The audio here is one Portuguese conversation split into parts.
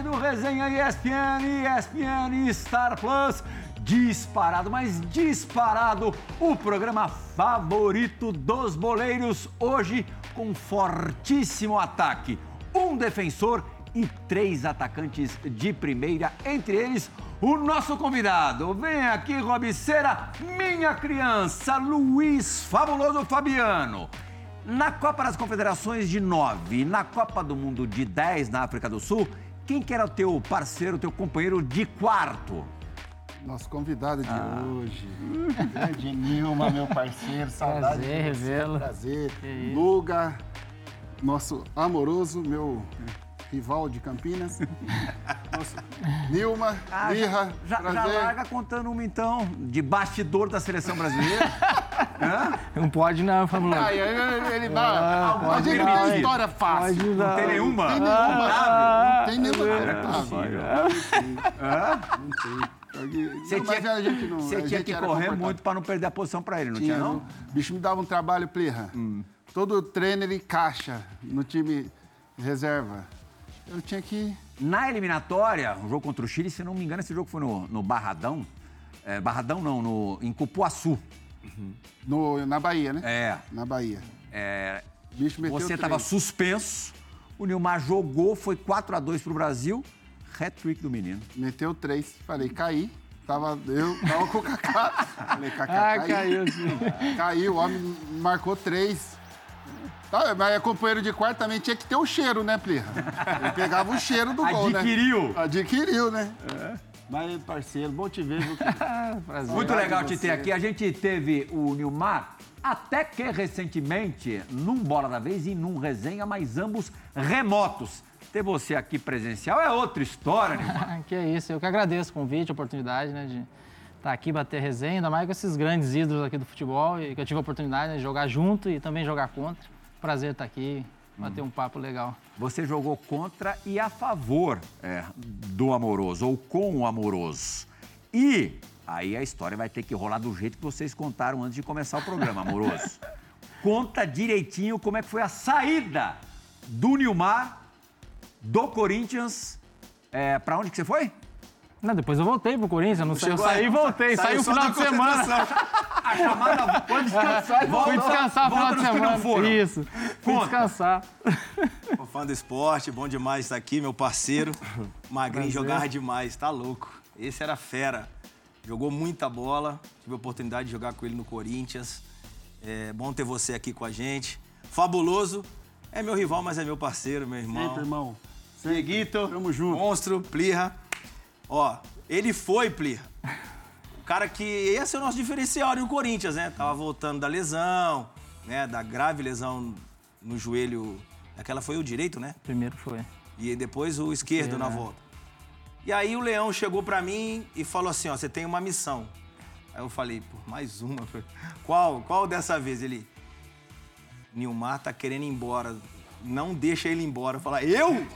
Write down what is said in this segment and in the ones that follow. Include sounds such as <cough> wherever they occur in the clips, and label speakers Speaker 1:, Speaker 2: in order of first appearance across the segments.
Speaker 1: Do Resenha ESPN, ESPN Star Plus. Disparado, mas disparado, o programa favorito dos boleiros. Hoje, com fortíssimo ataque. Um defensor e três atacantes de primeira, entre eles o nosso convidado. Vem aqui, Robiceira, minha criança, Luiz Fabuloso Fabiano. Na Copa das Confederações de 9 na Copa do Mundo de 10 na África do Sul, quem que era o teu parceiro, teu companheiro de quarto?
Speaker 2: Nosso convidado de ah. hoje, grande Nilma, meu parceiro, <laughs> saudade.
Speaker 3: Prazer, revê-lo.
Speaker 2: Prazer. Luga, nosso amoroso, meu rival de Campinas. <laughs> Nossa, Nilma, ah, Lirra,
Speaker 1: já, já, já, larga contando uma então, de bastidor da seleção brasileira.
Speaker 3: Não pode não, Fábio.
Speaker 2: Ah, ele, ele. Ah, a gente tem história fácil.
Speaker 1: Não, não tem nenhuma?
Speaker 2: Não tem nenhuma. Ah, não tem nenhuma. Não
Speaker 1: tem. Você tinha, não, você tinha que correr muito para não perder a posição para ele, não tinha, tinha não? O
Speaker 2: bicho me dava um trabalho, Plirra. Hum. Todo treino ele caixa no time reserva eu tinha que.
Speaker 1: Na eliminatória, o jogo contra o Chile, se não me engano, esse jogo foi no, no Barradão. É, Barradão não, no, em Cupuaçu.
Speaker 2: Uhum. No, na Bahia, né?
Speaker 1: É.
Speaker 2: Na Bahia.
Speaker 1: É, você estava suspenso, o Nilmar jogou, foi 4 a 2 pro Brasil, hat-trick do menino.
Speaker 2: Meteu três, falei, caí. Tava, eu tava com o Kaká. Falei, Kaká,
Speaker 3: ah, caiu.
Speaker 2: Caiu, o homem marcou três. Tá, mas é companheiro de quarto também tinha que ter o cheiro, né, Plirra? Ele pegava o cheiro do gol,
Speaker 1: né? Adquiriu.
Speaker 2: Adquiriu, né? É. Mas, parceiro, bom te ver. Viu? <laughs>
Speaker 1: Prazer. Muito legal te ter aqui. A gente teve o Nilmar, até que recentemente, num Bola da Vez e num Resenha, mas ambos remotos. Ter você aqui presencial é outra história, Nilmar. <laughs>
Speaker 3: que é isso. Eu que agradeço o convite, a oportunidade, né, de estar tá aqui, bater resenha, ainda mais com esses grandes ídolos aqui do futebol, e que eu tive a oportunidade de jogar junto e também jogar contra. Prazer estar aqui, bater um papo legal.
Speaker 1: Você jogou contra e a favor é, do amoroso, ou com o amoroso. E aí a história vai ter que rolar do jeito que vocês contaram antes de começar o programa, amoroso. <laughs> Conta direitinho como é que foi a saída do Nilmar, do Corinthians. É, para onde que você foi?
Speaker 3: Não, depois eu voltei pro Corinthians, não sei, eu saí e voltei, saí o final de semana.
Speaker 1: A chamada pode descansar e volta.
Speaker 3: Fui descansar no final de semana. Não Isso, fui descansar.
Speaker 4: Sou fã do esporte, bom demais estar aqui, meu parceiro. Magrinho Prazer. jogava demais, tá louco. Esse era fera. Jogou muita bola, tive a oportunidade de jogar com ele no Corinthians. É bom ter você aqui com a gente. Fabuloso. É meu rival, mas é meu parceiro, meu irmão.
Speaker 2: Sempre, irmão.
Speaker 4: Seguito, Tamo junto. Monstro, Plirra. Ó, ele foi, Pli. O cara que ia ser o nosso diferencial no Corinthians, né? Tava voltando da lesão, né? Da grave lesão no joelho. Aquela foi o direito, né?
Speaker 3: Primeiro foi.
Speaker 4: E depois o esquerdo na é. volta. E aí o Leão chegou para mim e falou assim, ó, você tem uma missão. Aí eu falei, pô, mais uma. Qual? Qual dessa vez? Ele, Nilmar tá querendo ir embora. Não deixa ele embora. Eu eu?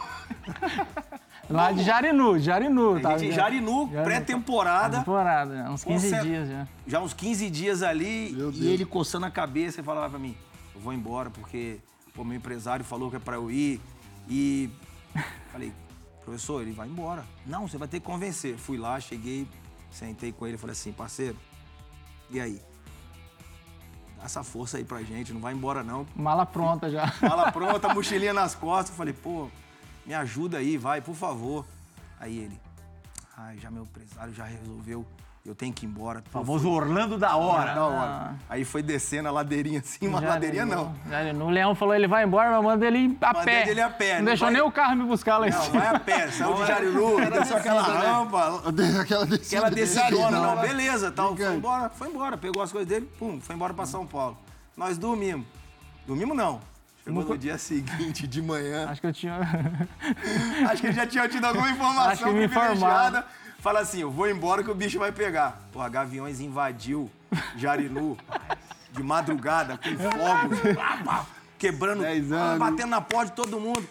Speaker 4: <laughs>
Speaker 3: Lá de Jarinu, Jarinu.
Speaker 4: Tá, de Jarinu, pré-temporada.
Speaker 3: Temporada, uns 15 dias já.
Speaker 4: Já uns 15 dias ali, e ele coçando a cabeça e falava pra mim, eu vou embora porque o meu empresário falou que é pra eu ir. E <laughs> falei, professor, ele vai embora. Não, você vai ter que convencer. Fui lá, cheguei, sentei com ele e falei assim, parceiro, e aí? Dá essa força aí pra gente, não vai embora não.
Speaker 3: Mala pronta já.
Speaker 4: Mala <laughs> pronta, mochilinha nas costas. Eu falei, pô, me ajuda aí, vai, por favor. Aí ele, ai, já meu empresário já resolveu, eu tenho que ir embora.
Speaker 1: O famoso Orlando da hora.
Speaker 4: Da hora. Ah. Aí foi descendo a ladeirinha assim, uma já ladeirinha não.
Speaker 3: não. O Leão falou, ele vai embora, mas manda ele a
Speaker 4: Mandei
Speaker 3: pé.
Speaker 4: ele a pé.
Speaker 3: Não, não deixou vai... nem o carro me buscar lá em
Speaker 4: cima. Não, vai a pé, <laughs> saiu de Jariru, desceu aquela rampa. <laughs>
Speaker 2: Aquela descida.
Speaker 4: Aquela decidona, não, beleza, tal. Foi embora, foi embora, pegou as coisas dele, pum, foi embora pra São Paulo. Nós dormimos. Dormimos não. Chegou no dia seguinte, de manhã.
Speaker 3: Acho que eu tinha. <laughs>
Speaker 4: Acho que ele já tinha tido alguma informação
Speaker 3: privilegiada.
Speaker 4: Fala assim: eu vou embora que o bicho vai pegar. Pô, Gaviões invadiu Jarinu de madrugada, com fogo, quebrando, batendo na porta de todo mundo.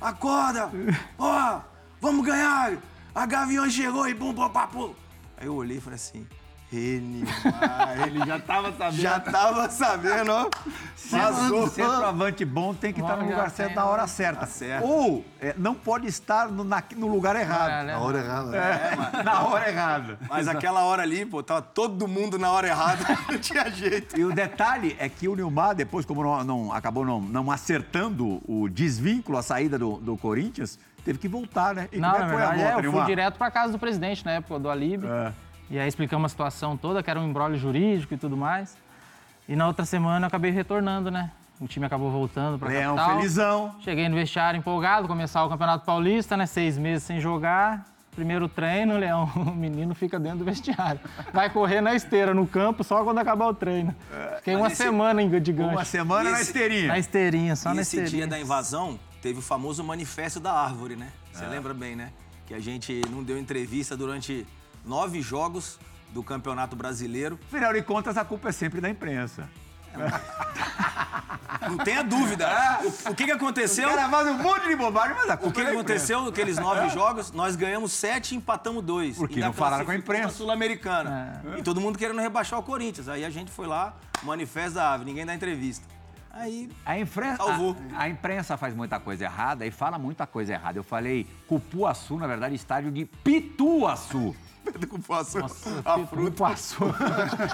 Speaker 4: Acorda! Ó, vamos ganhar! A Gaviões chegou e bum, bum, papo. Aí eu olhei e falei assim: Renimar. <laughs>
Speaker 2: Ele já tava sabendo.
Speaker 4: Já tava sabendo, ó. Vazou.
Speaker 1: Centroavante bom tem que estar no
Speaker 3: Vamos
Speaker 1: lugar certo
Speaker 3: tem,
Speaker 1: na hora
Speaker 3: né?
Speaker 1: certa.
Speaker 4: Tá certo.
Speaker 1: Ou é, não pode estar no, na- no lugar errado.
Speaker 3: É, né?
Speaker 2: Na hora errada.
Speaker 1: É, na hora errada.
Speaker 4: Mas aquela hora ali, pô, tava todo mundo na hora errada. <laughs> Não tinha jeito.
Speaker 1: E o detalhe é que o Nilmar, depois, como não, não- acabou não, não acertando o desvínculo, a saída do, do Corinthians, teve que voltar, né? E
Speaker 3: Não,
Speaker 1: como é que foi a volta,
Speaker 3: é, eu fui
Speaker 1: Nilmar?
Speaker 3: direto para casa do presidente na época do Alibe.
Speaker 1: É.
Speaker 3: E aí explicamos a situação toda, que era um embrólio jurídico e tudo mais. E na outra semana eu acabei retornando, né? O time acabou voltando para
Speaker 1: Leão
Speaker 3: capital.
Speaker 1: felizão.
Speaker 3: Cheguei no vestiário empolgado, começar o Campeonato Paulista, né? Seis meses sem jogar. Primeiro treino, Leão, <laughs> o menino fica dentro do vestiário. Vai correr na esteira, no campo, só quando acabar o treino. Fiquei uma
Speaker 4: esse-
Speaker 3: semana em de gancho.
Speaker 1: Uma semana na
Speaker 4: Esse-
Speaker 1: esteirinha.
Speaker 3: Na esteirinha, só
Speaker 4: E
Speaker 3: na
Speaker 4: esse
Speaker 3: esteirinha.
Speaker 4: dia da invasão, teve o famoso manifesto da árvore, né? Você lembra bem, né? Que a gente não deu entrevista durante nove jogos do Campeonato Brasileiro.
Speaker 1: Afinal de contas, a culpa é sempre da imprensa. <laughs>
Speaker 4: Não tenha dúvida. O, o que, que aconteceu?
Speaker 1: O cara faz um monte de bobagem, mas a
Speaker 4: O
Speaker 1: culpa
Speaker 4: que,
Speaker 1: é
Speaker 4: que aconteceu naqueles nove jogos? Nós ganhamos sete e empatamos dois.
Speaker 1: Porque não falaram com a imprensa.
Speaker 4: na Sul-Americana. E todo mundo querendo rebaixar o Corinthians. Aí a gente foi lá, manifesto da ave, ninguém dá entrevista. Aí
Speaker 1: A, imprensa, a, a imprensa faz muita coisa errada e fala muita coisa errada. Eu falei Cupuaçu, na verdade, estádio de Pituaçu.
Speaker 4: Pedro Cupuaçu,
Speaker 3: Nossa,
Speaker 4: a fruta.
Speaker 3: passou.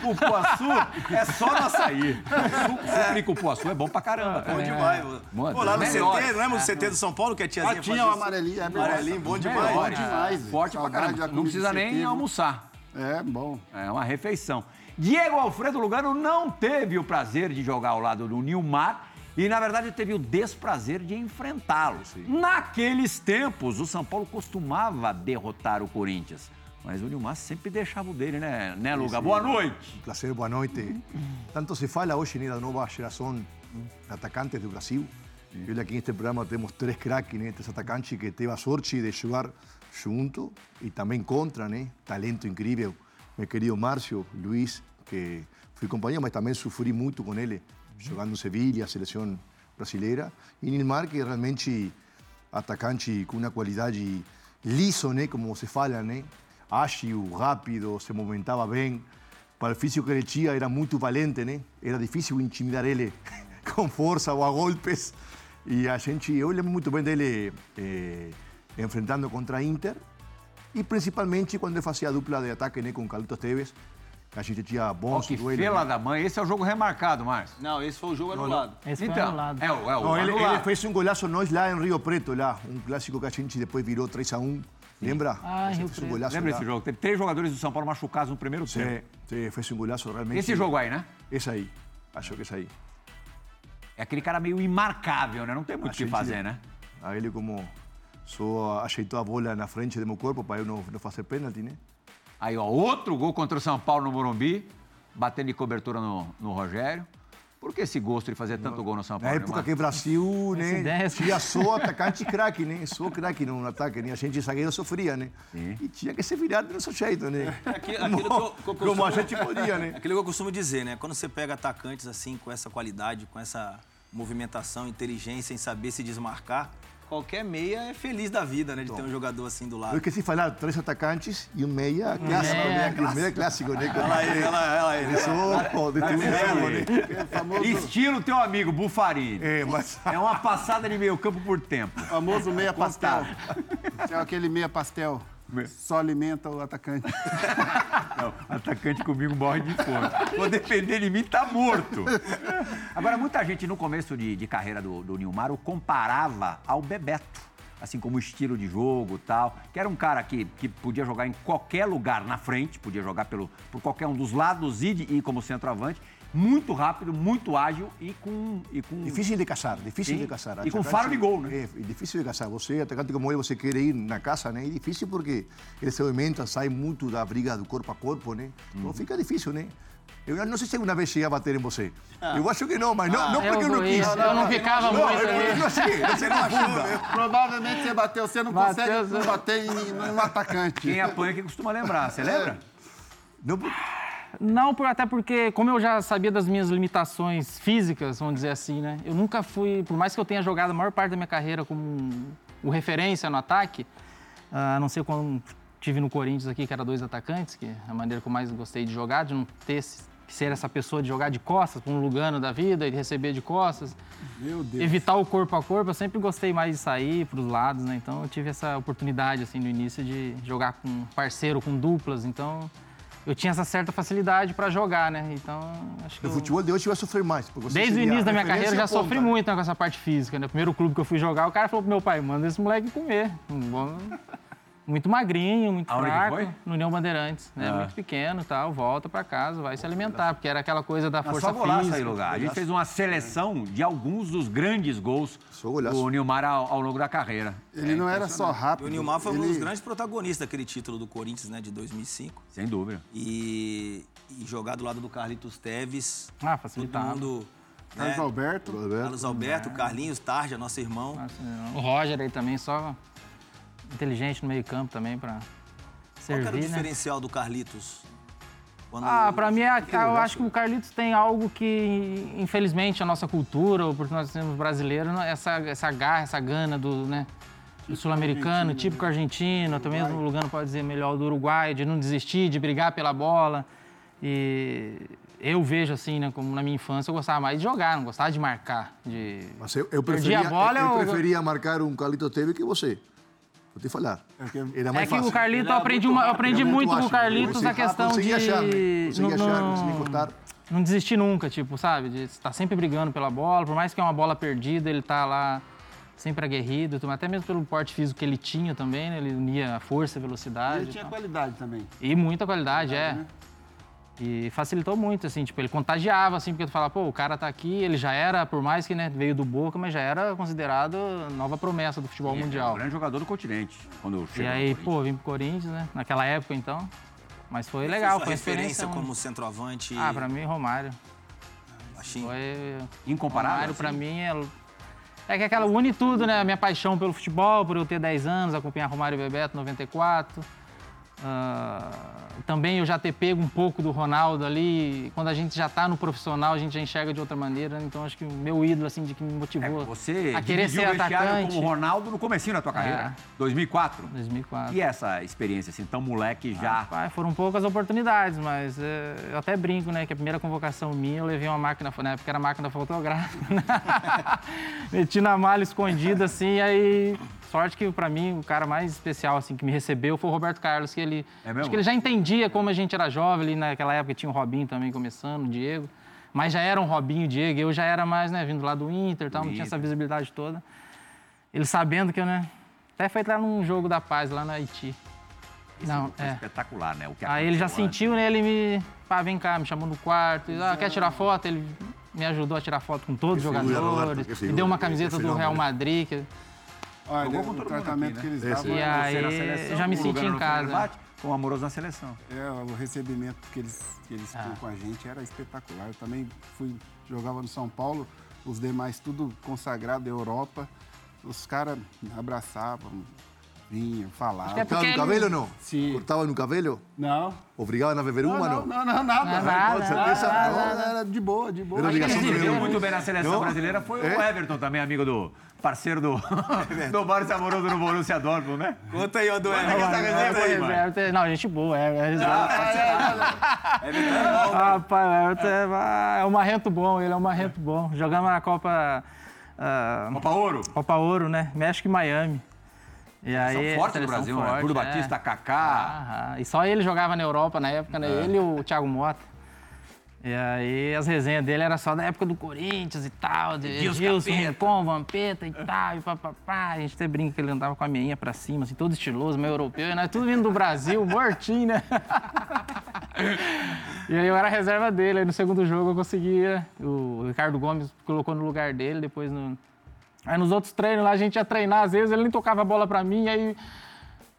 Speaker 1: Cupuaçu <laughs> é só no açaí. Suco, suco de cupuaçu é bom pra caramba.
Speaker 4: Bom
Speaker 1: cara.
Speaker 4: demais, mano. Pô, lá no
Speaker 1: melhores.
Speaker 4: CT, não lembra no CT do São Paulo que a tiazinha
Speaker 2: Ah, tinha o amarelinho. É bom.
Speaker 4: Amarelinho, bom demais.
Speaker 2: Bom demais.
Speaker 1: Forte pra caramba. Não precisa nem almoçar.
Speaker 2: É, bom.
Speaker 1: É uma refeição. Diego Alfredo Lugano não teve o prazer de jogar ao lado do Nilmar e, na verdade, teve o desprazer de enfrentá-lo. Naqueles tempos, o São Paulo costumava derrotar o Corinthians. Mas o Nilmar sempre deixava o dele, né, né Luga? Boa noite.
Speaker 5: Un placer, boa noite. Tanto se fala hoje né, da nova geração de atacantes do Brasil. E olha aqui neste programa temos três craques, né, três atacantes que teve a sorte de jogar junto e também contra, né? Talento incrível. Meu querido Márcio, Luiz, que fui companheiro, mas também sofri muito com ele, jogando em Sevilha, a seleção brasileira. E Nilmar, que realmente atacante com uma qualidade liso, né, como se fala, né? Ágil, rápido, se movimentava bem. Para o físico que ele tinha, era muito valente, né? Era difícil intimidar ele com força ou a golpes. E a gente, eu lembro muito bem dele eh, enfrentando contra a Inter. E principalmente quando ele fazia a dupla de ataque né, com Carlitos Teves. A gente tinha bons
Speaker 1: que
Speaker 5: duelos.
Speaker 1: fela
Speaker 5: né?
Speaker 1: da mãe. Esse é o jogo remarcado, Márcio.
Speaker 4: Não, esse foi o jogo anulado.
Speaker 3: Esse foi
Speaker 1: Então,
Speaker 3: anulado.
Speaker 1: é o, é o
Speaker 5: Não, ele, ele fez um golaço nós lá em Rio Preto, lá. Um clássico que a gente depois virou 3 a 1 Lembra?
Speaker 3: Ah,
Speaker 5: Esse um
Speaker 3: Preto.
Speaker 5: golaço
Speaker 1: Lembra
Speaker 5: lá.
Speaker 1: esse jogo? Teve três jogadores do São Paulo machucados no primeiro tempo.
Speaker 5: Fez um golaço realmente.
Speaker 1: Esse jogo aí, né?
Speaker 5: Esse aí. Acho que esse aí.
Speaker 1: É aquele cara meio imarcável, né? Não tem muito o
Speaker 5: A
Speaker 1: que fazer, né?
Speaker 5: A ele como só ajeitou a bola na frente do meu corpo para eu não, não fazer pênalti, né?
Speaker 1: Aí, ó, outro gol contra o São Paulo no Morumbi, batendo de cobertura no, no Rogério. Por que esse gosto de fazer tanto gol no São
Speaker 5: Na
Speaker 1: Paulo?
Speaker 5: época
Speaker 1: Neymar?
Speaker 5: que o Brasil, né, tinha <laughs> só atacante craque, né? Só craque no ataque, né? A gente zagueiro sofria, né?
Speaker 1: Sim.
Speaker 5: E tinha que se virar do nosso jeito, né?
Speaker 4: Aqui- aquilo que eu- que eu
Speaker 5: como a gente podia, né? <laughs>
Speaker 4: Aquilo que eu costumo dizer, né? Quando você pega atacantes assim, com essa qualidade, com essa movimentação, inteligência em saber se desmarcar, qualquer meia é feliz da vida, né? De ter um jogador assim do
Speaker 5: Eu
Speaker 4: lado.
Speaker 5: esqueci de falar, três atacantes e um meia clássico,
Speaker 3: meia
Speaker 5: né? Um meia clássico, né?
Speaker 4: Olha ele, olha ela, olha ele.
Speaker 5: Só de tudo, né?
Speaker 2: Famoso,
Speaker 1: Estilo teu amigo Bufarini.
Speaker 5: É, mas...
Speaker 1: É uma passada de meio campo por tempo.
Speaker 2: famoso meia pastel. É aquele meia pastel. Só alimenta o atacante. <laughs>
Speaker 1: Não, atacante comigo morre de fome. Vou depender de mim, tá morto. Agora, muita gente no começo de, de carreira do, do Nilmar o comparava ao Bebeto. Assim como o estilo de jogo e tal. Que era um cara que, que podia jogar em qualquer lugar na frente, podia jogar pelo, por qualquer um dos lados e, de- e como centroavante. Muito rápido, muito ágil e com. E com
Speaker 5: Difícil de casar, difícil
Speaker 1: Sim.
Speaker 5: de casar.
Speaker 1: E com faro de gol, né?
Speaker 5: É, é difícil de casar. Você, atacante como ele, você quer ir na casa, né? É difícil porque ele se movimenta, sai muito da briga do corpo a corpo, né?
Speaker 1: Uhum.
Speaker 5: Então fica difícil, né? Eu não sei se alguma vez cheguei a bater em você. Eu acho que não, mas não, não
Speaker 3: Eu
Speaker 5: porque eu não quis.
Speaker 3: eu não ficava
Speaker 5: não,
Speaker 3: muito
Speaker 5: é eu achei, não se confunda.
Speaker 2: Provavelmente você bateu, você não
Speaker 3: Bateu,
Speaker 2: consegue
Speaker 3: você-
Speaker 2: bater em, no atacante.
Speaker 1: Quem apanha que costuma lembrar, você lembra?
Speaker 5: Não,
Speaker 3: Não, por- até porque, como eu já sabia das minhas limitações físicas, vamos dizer assim, né? Eu nunca fui, por mais que eu tenha jogado a maior parte da minha carreira como um- o referência no ataque, ah, a não ser quando tive no Corinthians aqui, que era dois atacantes, que é a maneira que eu mais gostei de jogar, de não ter ser essa pessoa de jogar de costas, com um Lugano da vida e receber de costas.
Speaker 2: Meu Deus.
Speaker 3: Evitar o corpo a corpo, eu sempre gostei mais de sair para os lados, né? Então eu tive essa oportunidade, assim, no início de jogar com parceiro, com duplas, então eu tinha essa certa facilidade para jogar, né? Então, acho que.
Speaker 5: No
Speaker 3: eu...
Speaker 5: futebol de hoje vai sofrer mais.
Speaker 3: Desde o início da minha carreira eu já sofri ponta. muito né, com essa parte física, né? O primeiro clube que eu fui jogar, o cara falou pro meu pai, manda esse moleque comer. Muito magrinho, muito
Speaker 1: Aonde
Speaker 3: fraco.
Speaker 1: foi?
Speaker 3: No União Bandeirantes, né?
Speaker 1: Ah.
Speaker 3: Muito pequeno tal, volta para casa, vai se alimentar, porque era aquela coisa da força
Speaker 1: só golaço
Speaker 3: física.
Speaker 1: aí, lugar. A gente fez uma seleção de alguns dos grandes gols do Nilmar ao, ao longo da carreira.
Speaker 2: Ele não era só
Speaker 4: E
Speaker 2: rápido.
Speaker 4: o Nilmar foi um
Speaker 2: ele...
Speaker 4: dos grandes protagonistas daquele título do Corinthians, né, de 2005.
Speaker 1: Sem dúvida.
Speaker 4: E, e jogar do lado do Carlitos Teves.
Speaker 3: Ah,
Speaker 4: Todo
Speaker 3: facilitava.
Speaker 4: Né?
Speaker 2: Carlos Alberto.
Speaker 4: Carlos Alberto, Carlinhos, Tarja, nosso irmão.
Speaker 3: O Roger aí também, só inteligente no meio campo também para
Speaker 4: Qual que era o
Speaker 3: servir, né?
Speaker 4: diferencial do Carlitos? Quando-
Speaker 3: Ah, pra mim, é- eu acho que o Carlitos tem algo que, infelizmente, a nossa cultura, ou porque nós somos brasileiros, essa, essa garra, essa gana do, né, do sul-americano, típico argentino, até mesmo o Lugano pode dizer melhor, do Uruguai, de não desistir, de brigar pela bola. E eu vejo assim, né, como na minha infância, eu gostava mais de jogar, não gostava de marcar. De...
Speaker 5: Mas eu, eu
Speaker 3: Perdi
Speaker 5: preferia,
Speaker 3: a bola,
Speaker 5: eu,
Speaker 3: eu-
Speaker 5: preferia marcar um Carlito Teve que você. Vou te falar. Era
Speaker 3: É
Speaker 5: mais
Speaker 3: que
Speaker 5: fácil.
Speaker 3: o Carlitos,
Speaker 4: Ele
Speaker 3: eu
Speaker 4: era
Speaker 3: aprendi,
Speaker 4: muito
Speaker 3: uma- eu aprendi
Speaker 5: Era
Speaker 3: muito com o. Carlitos
Speaker 5: Você
Speaker 3: a questão de...
Speaker 5: achar, né? Conseguia
Speaker 3: não-
Speaker 5: achar, cortar.
Speaker 3: não desistir nunca, tipo, sabe? De estar sempre brigando pela bola, por mais que é uma bola perdida, ele tá lá sempre aguerrido, até mesmo pelo porte físico que ele tinha também, né? Ele unia a força e velocidade.
Speaker 2: Ele
Speaker 3: e
Speaker 2: tinha
Speaker 3: tal.
Speaker 2: qualidade também.
Speaker 3: E muita qualidade, é. E facilitou muito, assim, tipo, ele contagiava, assim, porque tu fala, pô, o cara tá aqui, ele já era, por mais que né, veio do Boca, mas já era considerado nova promessa do futebol
Speaker 1: É o
Speaker 3: mundial.
Speaker 1: grande jogador do continente. Quando
Speaker 3: E
Speaker 1: chegou
Speaker 3: aí,
Speaker 1: no Corinthians.
Speaker 3: pô, vim pro Corinthians, né? Naquela época, então. Mas foi
Speaker 4: Qual
Speaker 3: legal, foi uma
Speaker 4: referência
Speaker 3: experiência. um-
Speaker 4: como centroavante.
Speaker 3: Ah, pra mim, Romário.
Speaker 4: baixinho.
Speaker 3: Foi.
Speaker 1: Incomparável,
Speaker 3: Romário,
Speaker 1: assim?
Speaker 3: pra mim, é. É que aquela une tudo, né? A minha paixão pelo futebol, por eu ter 10 anos, acompanhar Romário e Bebeto 94. Ah, também eu já ter pego um pouco do Ronaldo ali. Quando a gente já tá no profissional, a gente já enxerga de outra maneira. né? Então acho que o meu ídolo, assim, de que me
Speaker 1: É,
Speaker 3: motivou
Speaker 1: você
Speaker 3: a querer ser
Speaker 1: o
Speaker 3: atacante.
Speaker 1: como Ronaldo no comecinho da tua carreira.
Speaker 3: É.
Speaker 1: 2004.
Speaker 3: 2004.
Speaker 1: E essa experiência, assim, tão moleque já...
Speaker 3: Rapaz, foram poucas oportunidades, mas é, eu até brinco, né? Que a primeira convocação minha eu levei uma máquina, na época era máquina fotográfica. né? <laughs> Meti na mala escondida, assim, aí. Sorte que pra mim o cara mais especial assim que me recebeu foi o Roberto Carlos, que ele
Speaker 1: É mesmo?
Speaker 3: acho que ele já entendia como a gente era jovem ali naquela época tinha o Robinho também começando, o Diego, mas já era um Robinho, o Diego, eu já era mais, né, vindo lá do Inter, e tal, não tinha essa visibilidade toda. Ele sabendo que eu, né, até foi lá num jogo da paz lá no Haiti. Não,
Speaker 1: Foi
Speaker 3: é.
Speaker 1: espetacular, né? O que
Speaker 3: Aí ele já
Speaker 1: antes.
Speaker 3: sentiu, né? Ele me. Pá, vem cá, me chamou no quarto. Ah, quer tirar foto? Ele me ajudou a tirar foto com todos os
Speaker 5: figura,
Speaker 3: jogadores. Me deu uma camiseta do. Real Madrid. que-
Speaker 2: Olha,
Speaker 1: Jogou com
Speaker 2: o
Speaker 1: todo
Speaker 2: tratamento
Speaker 1: aqui,
Speaker 2: que
Speaker 1: né?
Speaker 2: eles
Speaker 5: Esse.
Speaker 2: davam,
Speaker 3: E
Speaker 1: Você
Speaker 3: aí,
Speaker 1: na seleção,
Speaker 3: já me senti em casa.
Speaker 1: Com amoroso na seleção.
Speaker 2: é, o recebimento que eles, que eles
Speaker 3: Ah.
Speaker 2: tinham com a gente era espetacular. Eu também fui, jogava no São Paulo, os demais tudo consagrado Europa. Os caras abraçavam, vinham, falavam.
Speaker 3: que é
Speaker 5: Cortava no
Speaker 3: ele-
Speaker 5: cabelo ou não?
Speaker 2: Sim.
Speaker 5: Cortava no cabelo?
Speaker 2: Não.
Speaker 5: Obrigavam a beber
Speaker 2: Não,
Speaker 5: uma
Speaker 2: não,
Speaker 5: não?
Speaker 2: não, não, nada.
Speaker 3: Não, nada,
Speaker 2: certeza, não, era de boa, de boa.
Speaker 5: Era
Speaker 1: Quem
Speaker 5: obrigação
Speaker 1: se deu muito bem na seleção
Speaker 5: Não?
Speaker 1: brasileira foi
Speaker 5: É?
Speaker 1: o Everton, também amigo do parceiro do, <laughs> do Maurício Amoroso no Borussia Dortmund, né?
Speaker 4: Conta aí, ó, do
Speaker 1: Conta
Speaker 4: Everton.
Speaker 1: essa resenha aí, mano.
Speaker 3: Everton- Não, gente boa, é. é,
Speaker 4: é né?
Speaker 3: Rapaz, o Everton é, é um marrento bom, ele é um marrento bom. Jogamos na Copa. ah,
Speaker 1: Copa Ouro.
Speaker 3: Copa Ouro, né? México e Miami. E aí,
Speaker 1: São fortes do
Speaker 3: seleção
Speaker 1: Brasil, né?
Speaker 3: forte,
Speaker 1: Bruno
Speaker 3: é.
Speaker 1: Batista, Kaká.
Speaker 3: Aham. E só ele jogava na Europa na época, né? Ele e o Thiago Mota. E aí as resenhas dele era só da época do Corinthians e tal, de
Speaker 1: Gilson.
Speaker 3: Rincon, Vampeta e tal, e papapá. A gente até brinca que ele andava com a meinha pra cima, assim, todo estiloso, meio europeu. E nós tudo vindo do Brasil, mortinho, né? <laughs> e aí eu era reserva dele. Aí no segundo jogo eu conseguia. O Ricardo Gomes colocou no lugar dele, depois no... Aí nos outros treinos lá a gente ia treinar, às vezes ele nem tocava a bola pra mim, aí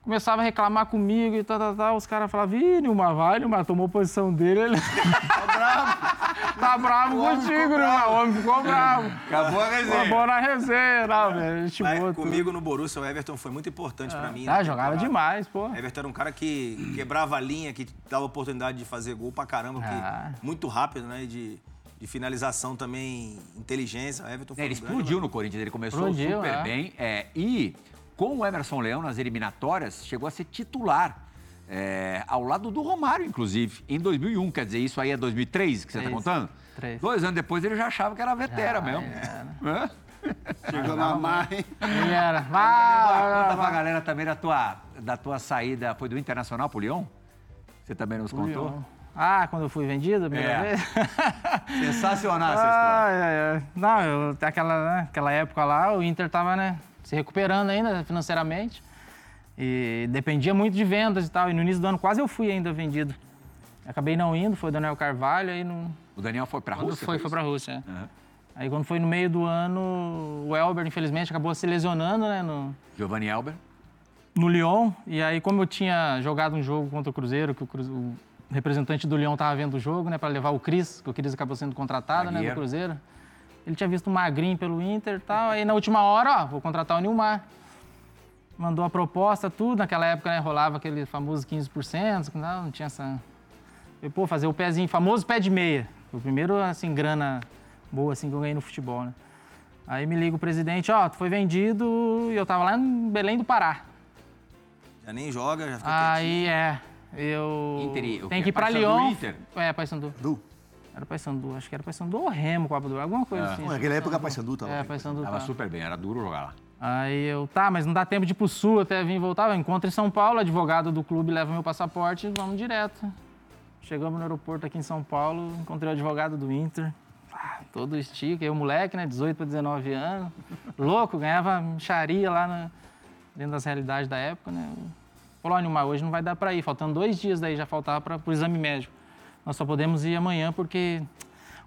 Speaker 3: começava a reclamar comigo e tal, tal, tal. Os caras falavam, ih, Nilmar, vai, Nilmar, tomou a posição dele. Ele... <laughs> tá bravo. Tá bravo contigo, Nilmar. O homem ficou bravo.
Speaker 1: Acabou a resenha.
Speaker 3: bom na resenha, não, velho. Gente
Speaker 4: Mas comigo no Borussia, o Everton foi muito importante pra mim.
Speaker 3: Ah, jogava
Speaker 4: temporada.
Speaker 3: demais, pô.
Speaker 4: Everton era um cara que quebrava a linha, que dava oportunidade de fazer gol pra caramba,
Speaker 3: Ah.
Speaker 4: muito rápido, né? e De, de finalização também, inteligência. O Everton foi
Speaker 1: É, ele
Speaker 4: um grande
Speaker 1: explodiu no Corinthians, ele começou
Speaker 3: Explodiu,
Speaker 1: super
Speaker 3: é.
Speaker 1: bem. é, e com o Emerson Leão nas eliminatórias, chegou a ser titular É, ao lado do Romário, inclusive, em 2001. Quer dizer, isso aí é 2003 que você está contando?
Speaker 3: Três.
Speaker 1: Dois anos depois ele já achava que era vetera
Speaker 3: Já
Speaker 1: mesmo.
Speaker 3: era.
Speaker 1: É?
Speaker 2: Chegou na mar, hein?
Speaker 3: Ele era.
Speaker 1: Conta
Speaker 3: Vai,
Speaker 1: pra galera também da tua, da tua saída. Foi do Internacional pro Lyon? Você também nos contou?
Speaker 3: Ah, quando eu fui vendido a primeira
Speaker 1: É.
Speaker 3: vez? <laughs>
Speaker 1: Sensacional essa história.
Speaker 3: Ai. Não, eu, aquela, né, aquela época lá, o Inter tava, né, se recuperando ainda financeiramente. E dependia muito de vendas e tal. E no início do ano quase eu fui ainda vendido. Acabei não indo, foi o Daniel Carvalho, aí não.
Speaker 1: O Daniel foi pra
Speaker 3: Quando
Speaker 1: Rússia?
Speaker 3: foi, foi pra Rússia. é.
Speaker 1: Aham.
Speaker 3: Aí quando foi no meio do ano, o Elber, infelizmente, acabou se lesionando, né, no,
Speaker 1: Giovanni Elber.
Speaker 3: no Lyon. E aí, como eu tinha jogado um jogo contra o Cruzeiro, que o, Cruze- o representante do Lyon estava vendo o jogo, né, para levar o Cris, que o Cris acabou sendo contratado, né, do Cruzeiro. Ele tinha visto o Magrinho pelo Inter e tal. Aí, na última hora, ó, vou contratar o Nilmar. Mandou a proposta, tudo. Naquela época, né, rolava aquele famoso 15%, não, não tinha essa... E, pô, fazer o pezinho, famoso pé de meia. Foi o primeiro, assim, grana boa, assim, que eu ganhei no futebol, né. Aí me liga o presidente, ó, tu foi vendido e eu tava lá em Belém do Pará.
Speaker 4: Já nem joga, já fica quietinho.
Speaker 3: Aí é. Eu.
Speaker 1: Inter e- o
Speaker 3: Tem que ir pra Lyon.
Speaker 1: Inter?
Speaker 3: É, Paysandu.
Speaker 5: Du.
Speaker 3: Era Paysandu, acho que era Paysandu ou Remo, Copa do alguma coisa
Speaker 1: Ah.
Speaker 3: assim.
Speaker 5: Naquela época Paysandu tava
Speaker 3: É. Paysandu.
Speaker 1: Tava super bem, era duro jogar lá.
Speaker 3: Aí eu, tá, mas não dá tempo de ir pro sul até vir e voltar. Eu encontro em São Paulo, advogado do clube leva meu passaporte e vamos direto. Chegamos no aeroporto aqui em São Paulo, encontrei o advogado do Inter. Ah, todo estica, eu moleque, né, 18 para 19 anos. Louco, ganhava micharia lá na- dentro das realidades da época, né. Falou, olha, Nilmar, hoje não vai dar para ir, faltando dois dias daí, já faltava para o exame médico. Nós só podemos ir amanhã porque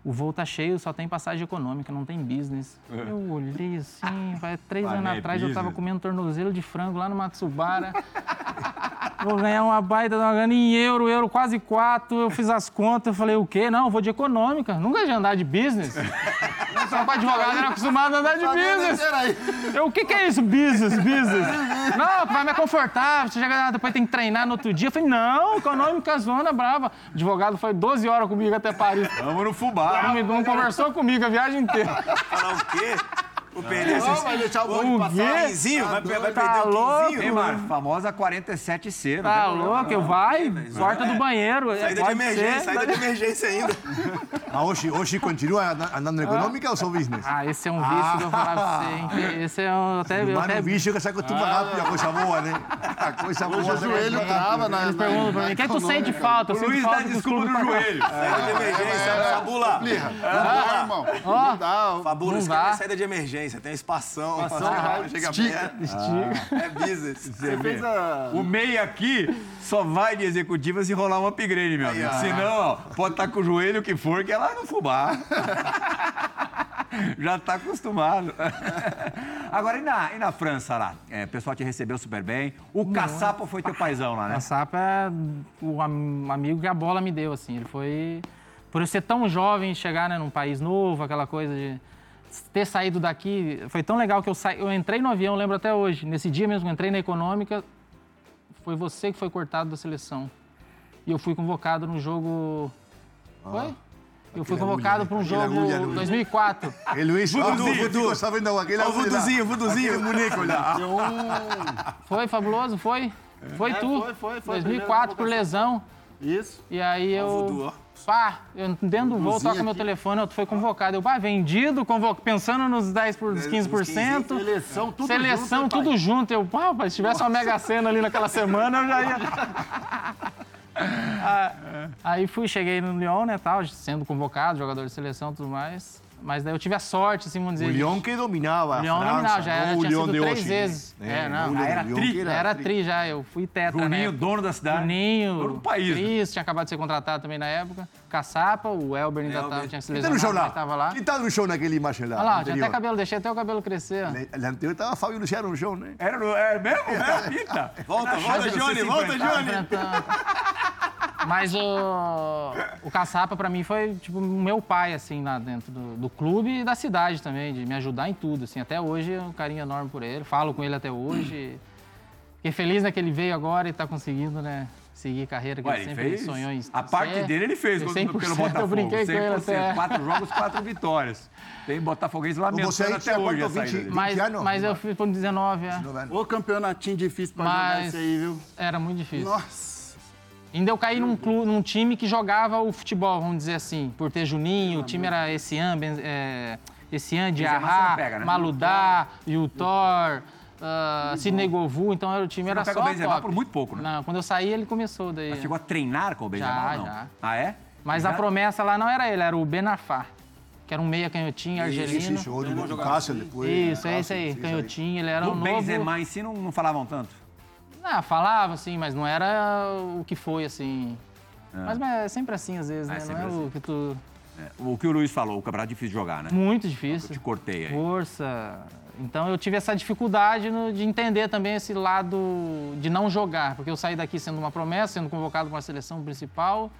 Speaker 3: o voo tá cheio, só tem passagem econômica, não tem business. Eu olhei assim, vai três anos
Speaker 1: não é
Speaker 3: atrás eu tava
Speaker 1: business.
Speaker 3: comendo tornozelo de frango lá no Matsubara. Vou ganhar uma baita de uma grana em euro, euro quase quatro. Eu fiz as contas, eu falei, o quê? Não, eu vou de econômica. Nunca de andar de business. Eu sou pra advogado, era acostumado a andar de business. Eu, o que, que é isso, business, business? Não, vai me confortável, você chega lá, depois tem que treinar no outro dia. Eu falei, não, econômica, zona brava. O advogado foi 12 horas comigo até Paris.
Speaker 1: Vamos no fubá.
Speaker 3: Não, não conversou comigo a viagem inteira.
Speaker 4: Falar o quê? Vou perder esses...
Speaker 2: vai deixar o
Speaker 3: O
Speaker 2: bonde passar.
Speaker 3: quê?
Speaker 4: Quinzinho? Vai, vai
Speaker 3: Tá
Speaker 4: perder o quinzinho?
Speaker 1: Ei, Mar, famosa 47 C.
Speaker 3: Tá louco, vai, porta do banheiro.
Speaker 4: Saída de emergência,
Speaker 3: ser.
Speaker 4: saída de emergência ainda. <laughs>
Speaker 5: Ah, hoje, hoje continua anda- andando na econômica ou só business?
Speaker 3: Ah, esse é um vício que eu falava pra você, hein? Esse é um. Até, eu
Speaker 5: Mano,
Speaker 3: até
Speaker 5: bicho que se acostuma rápido a coisa boa, né? A coisa boa.
Speaker 2: Hoje o joelho trava na.
Speaker 3: Eles perguntam pra mim, o que, é tu sente falta?
Speaker 1: O Luiz
Speaker 3: falta
Speaker 1: dá desculpa no joelho.
Speaker 4: Saída de emergência, Fabula.
Speaker 2: Dá, irmão.
Speaker 4: Fabula, isso é saída de emergência, tem espação. <laughs> Chega
Speaker 2: Estica.
Speaker 4: perto. É business. <laughs>
Speaker 1: Você
Speaker 2: fez a-
Speaker 1: O MEI aqui só vai de executiva se rolar um upgrade, meu amigo. Senão, ó, pode estar com o joelho o que for, que é lá no fubá. Já tá acostumado. <laughs> Agora, e na, e na França lá? É, o pessoal te recebeu super bem. O Caçapa foi teu paizão lá, né?
Speaker 3: A Sapa é o am- amigo que a bola me deu, assim. Ele foi. Por eu ser tão jovem, chegar né, num país novo, aquela coisa de ter saído daqui. Foi tão legal que eu saí. Eu entrei no avião, lembro até hoje. Nesse dia mesmo, eu entrei na econômica. Foi você que foi cortado da seleção. E eu fui convocado no jogo. Foi? Eu fui
Speaker 5: Aquele
Speaker 3: convocado
Speaker 5: agulha,
Speaker 3: para um
Speaker 5: aquele
Speaker 3: jogo
Speaker 5: agulha, <laughs> Luiz.
Speaker 3: 2004.
Speaker 5: E Luis,
Speaker 1: Vuduzinho,
Speaker 5: ah,
Speaker 1: Vudu.
Speaker 5: ficou sabendo aquele
Speaker 4: Ó, o vuduzinho, vuduzinho.
Speaker 5: Aquele.
Speaker 3: Foi fabuloso? Foi? Foi
Speaker 2: É,
Speaker 3: tu.
Speaker 2: foi, foi, foi.
Speaker 3: 2004 por lesão.
Speaker 2: Isso.
Speaker 3: E aí eu. Pá, eu dentro do voo, toca meu
Speaker 2: aqui.
Speaker 3: telefone, eu fui convocado. Eu, pá, vendido, convo... pensando nos 10 por, nos 15%.
Speaker 2: Seleção, tudo
Speaker 3: Seleção,
Speaker 2: junto,
Speaker 3: tudo
Speaker 2: pai.
Speaker 3: junto. Eu, pá, rapaz, se tivesse uma mega cena ali naquela semana, eu já ia. <laughs> Ah, Aí fui, cheguei no Lyon, né, tal, sendo convocado, jogador de seleção e tudo mais. Mas daí eu tive a sorte, assim, vamos dizer.
Speaker 5: O Lyon que dominava
Speaker 3: O Lyon
Speaker 5: França,
Speaker 3: dominava, já
Speaker 5: não
Speaker 3: era, tinha
Speaker 5: Lyon
Speaker 3: sido três
Speaker 5: hoje.
Speaker 3: vezes.
Speaker 5: né?
Speaker 3: É, não, já
Speaker 1: era tri,
Speaker 5: que
Speaker 3: Era tri já, eu fui tetra, né?
Speaker 1: Juninho, dono da cidade.
Speaker 3: Juninho,
Speaker 1: Dono do país. né?
Speaker 3: Cris, tinha acabado de ser contratado também na época. Caçapa, o Elber ainda
Speaker 4: Elber.
Speaker 3: tava, tinha se
Speaker 5: Quem tá no show
Speaker 3: lesionado,
Speaker 5: lá?
Speaker 3: mas tava lá.
Speaker 5: Quem tá no show naquele imagem lá?
Speaker 3: Olha lá, tinha
Speaker 5: anterior?
Speaker 3: até cabelo, deixei até o cabelo crescer.
Speaker 5: Na anterior estava Fábio Luciano no show, né?
Speaker 1: Era, no- é mesmo? É, <laughs> Pita.
Speaker 4: Volta, volta, Johnny, volta, Johnny.
Speaker 3: Enfrentando. Mas o, o Caçapa, pra mim, foi tipo o meu pai, assim, lá dentro do, do clube e da cidade também, de me ajudar em tudo, assim. Até hoje, é um carinho enorme por ele, falo com ele até hoje. Fiquei feliz né, que ele veio agora e tá conseguindo, né, seguir carreira que
Speaker 1: Ué,
Speaker 3: ele sempre
Speaker 1: fez.
Speaker 3: sonhou em
Speaker 1: A parte
Speaker 3: ser.
Speaker 1: dele ele fez quando-
Speaker 3: 100%,
Speaker 1: pelo Botafogo.
Speaker 3: Eu brinquei com ele
Speaker 1: 100%.
Speaker 3: até.
Speaker 1: Quatro jogos, quatro vitórias. Tem botafoguense lamentando
Speaker 5: Você
Speaker 1: até hoje a
Speaker 5: quanto?
Speaker 1: saída
Speaker 5: 20?
Speaker 1: dele.
Speaker 3: Mas,
Speaker 5: anos?
Speaker 3: mas eu fui com 19, é.
Speaker 5: No, velho.
Speaker 2: Ô campeonatinho difícil pra jogar
Speaker 3: Mas
Speaker 2: esse aí, viu?
Speaker 3: era muito difícil.
Speaker 2: Nossa.
Speaker 3: Ainda eu caí num, clube, num time que jogava o futebol, vamos dizer assim, por ter Juninho, o time era esse ano, é, esse ano, Diarra, né? Maludá, Yutor, uh, Sidney Govu, então o time
Speaker 1: Você
Speaker 3: era
Speaker 1: não pega
Speaker 3: só
Speaker 1: o Benzema
Speaker 3: top.
Speaker 1: por muito pouco, né?
Speaker 3: Não, quando eu saí ele começou daí.
Speaker 1: Mas chegou a treinar com o Benzema
Speaker 3: Já,
Speaker 1: ou não?
Speaker 3: já.
Speaker 1: Ah, é?
Speaker 3: Mas
Speaker 1: Já?
Speaker 3: a promessa lá não era ele, era o Benafá, que era um meia canhotinho argelino.
Speaker 5: sí, jugó en Newcastle después.
Speaker 3: Isso, é
Speaker 5: Newcastle,
Speaker 3: esse aí, canhotinho, ele era
Speaker 1: No
Speaker 3: um novo...
Speaker 1: Benzema em si não, não falavam tanto?
Speaker 3: Ah, falava assim, mas não era o que foi, assim. Mas, mas é sempre assim, às vezes,
Speaker 1: É
Speaker 3: né? Não
Speaker 1: sempre
Speaker 3: é
Speaker 1: assim.
Speaker 3: o que tu...
Speaker 1: É, O que o Luiz falou, o campeonato é difícil de jogar, né?
Speaker 3: Muito
Speaker 1: Eu
Speaker 3: difícil.
Speaker 1: te cortei aí.
Speaker 3: Força. Então eu tive essa dificuldade no- de entender também esse lado de não jogar, porque eu saí daqui sendo uma promessa, sendo convocado para a seleção principal,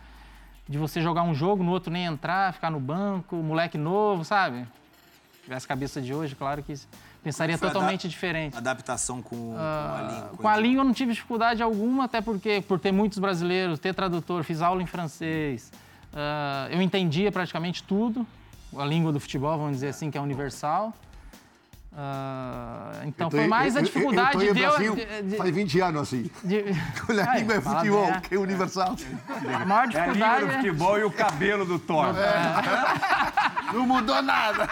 Speaker 3: de você jogar um jogo, no outro nem entrar, ficar no banco, moleque novo, sabe? Se tivesse cabeça de hoje, claro que pensaria totalmente diferente.
Speaker 4: Adaptação com, com a língua.
Speaker 3: Com a língua eu não tive dificuldade alguma, até porque por ter muitos brasileiros, ter tradutor, fiz aula em francês, ah, eu entendia praticamente tudo, a língua do futebol, vamos dizer assim, que é universal. Ah, então
Speaker 5: Estoy-
Speaker 3: foi mais a
Speaker 5: eu- eu-
Speaker 3: dificuldade
Speaker 5: eu
Speaker 3: de,
Speaker 5: Brasil
Speaker 3: de-
Speaker 5: faz 20 anos assim.
Speaker 3: de- <laughs>
Speaker 5: a língua de
Speaker 3: fala
Speaker 5: futebol,
Speaker 3: bem,
Speaker 5: que é universal.
Speaker 3: A maior
Speaker 1: É a língua
Speaker 3: dificuldade
Speaker 1: do
Speaker 3: é-
Speaker 1: futebol e o cabelo do Thor. <laughs>
Speaker 2: Não mudou nada.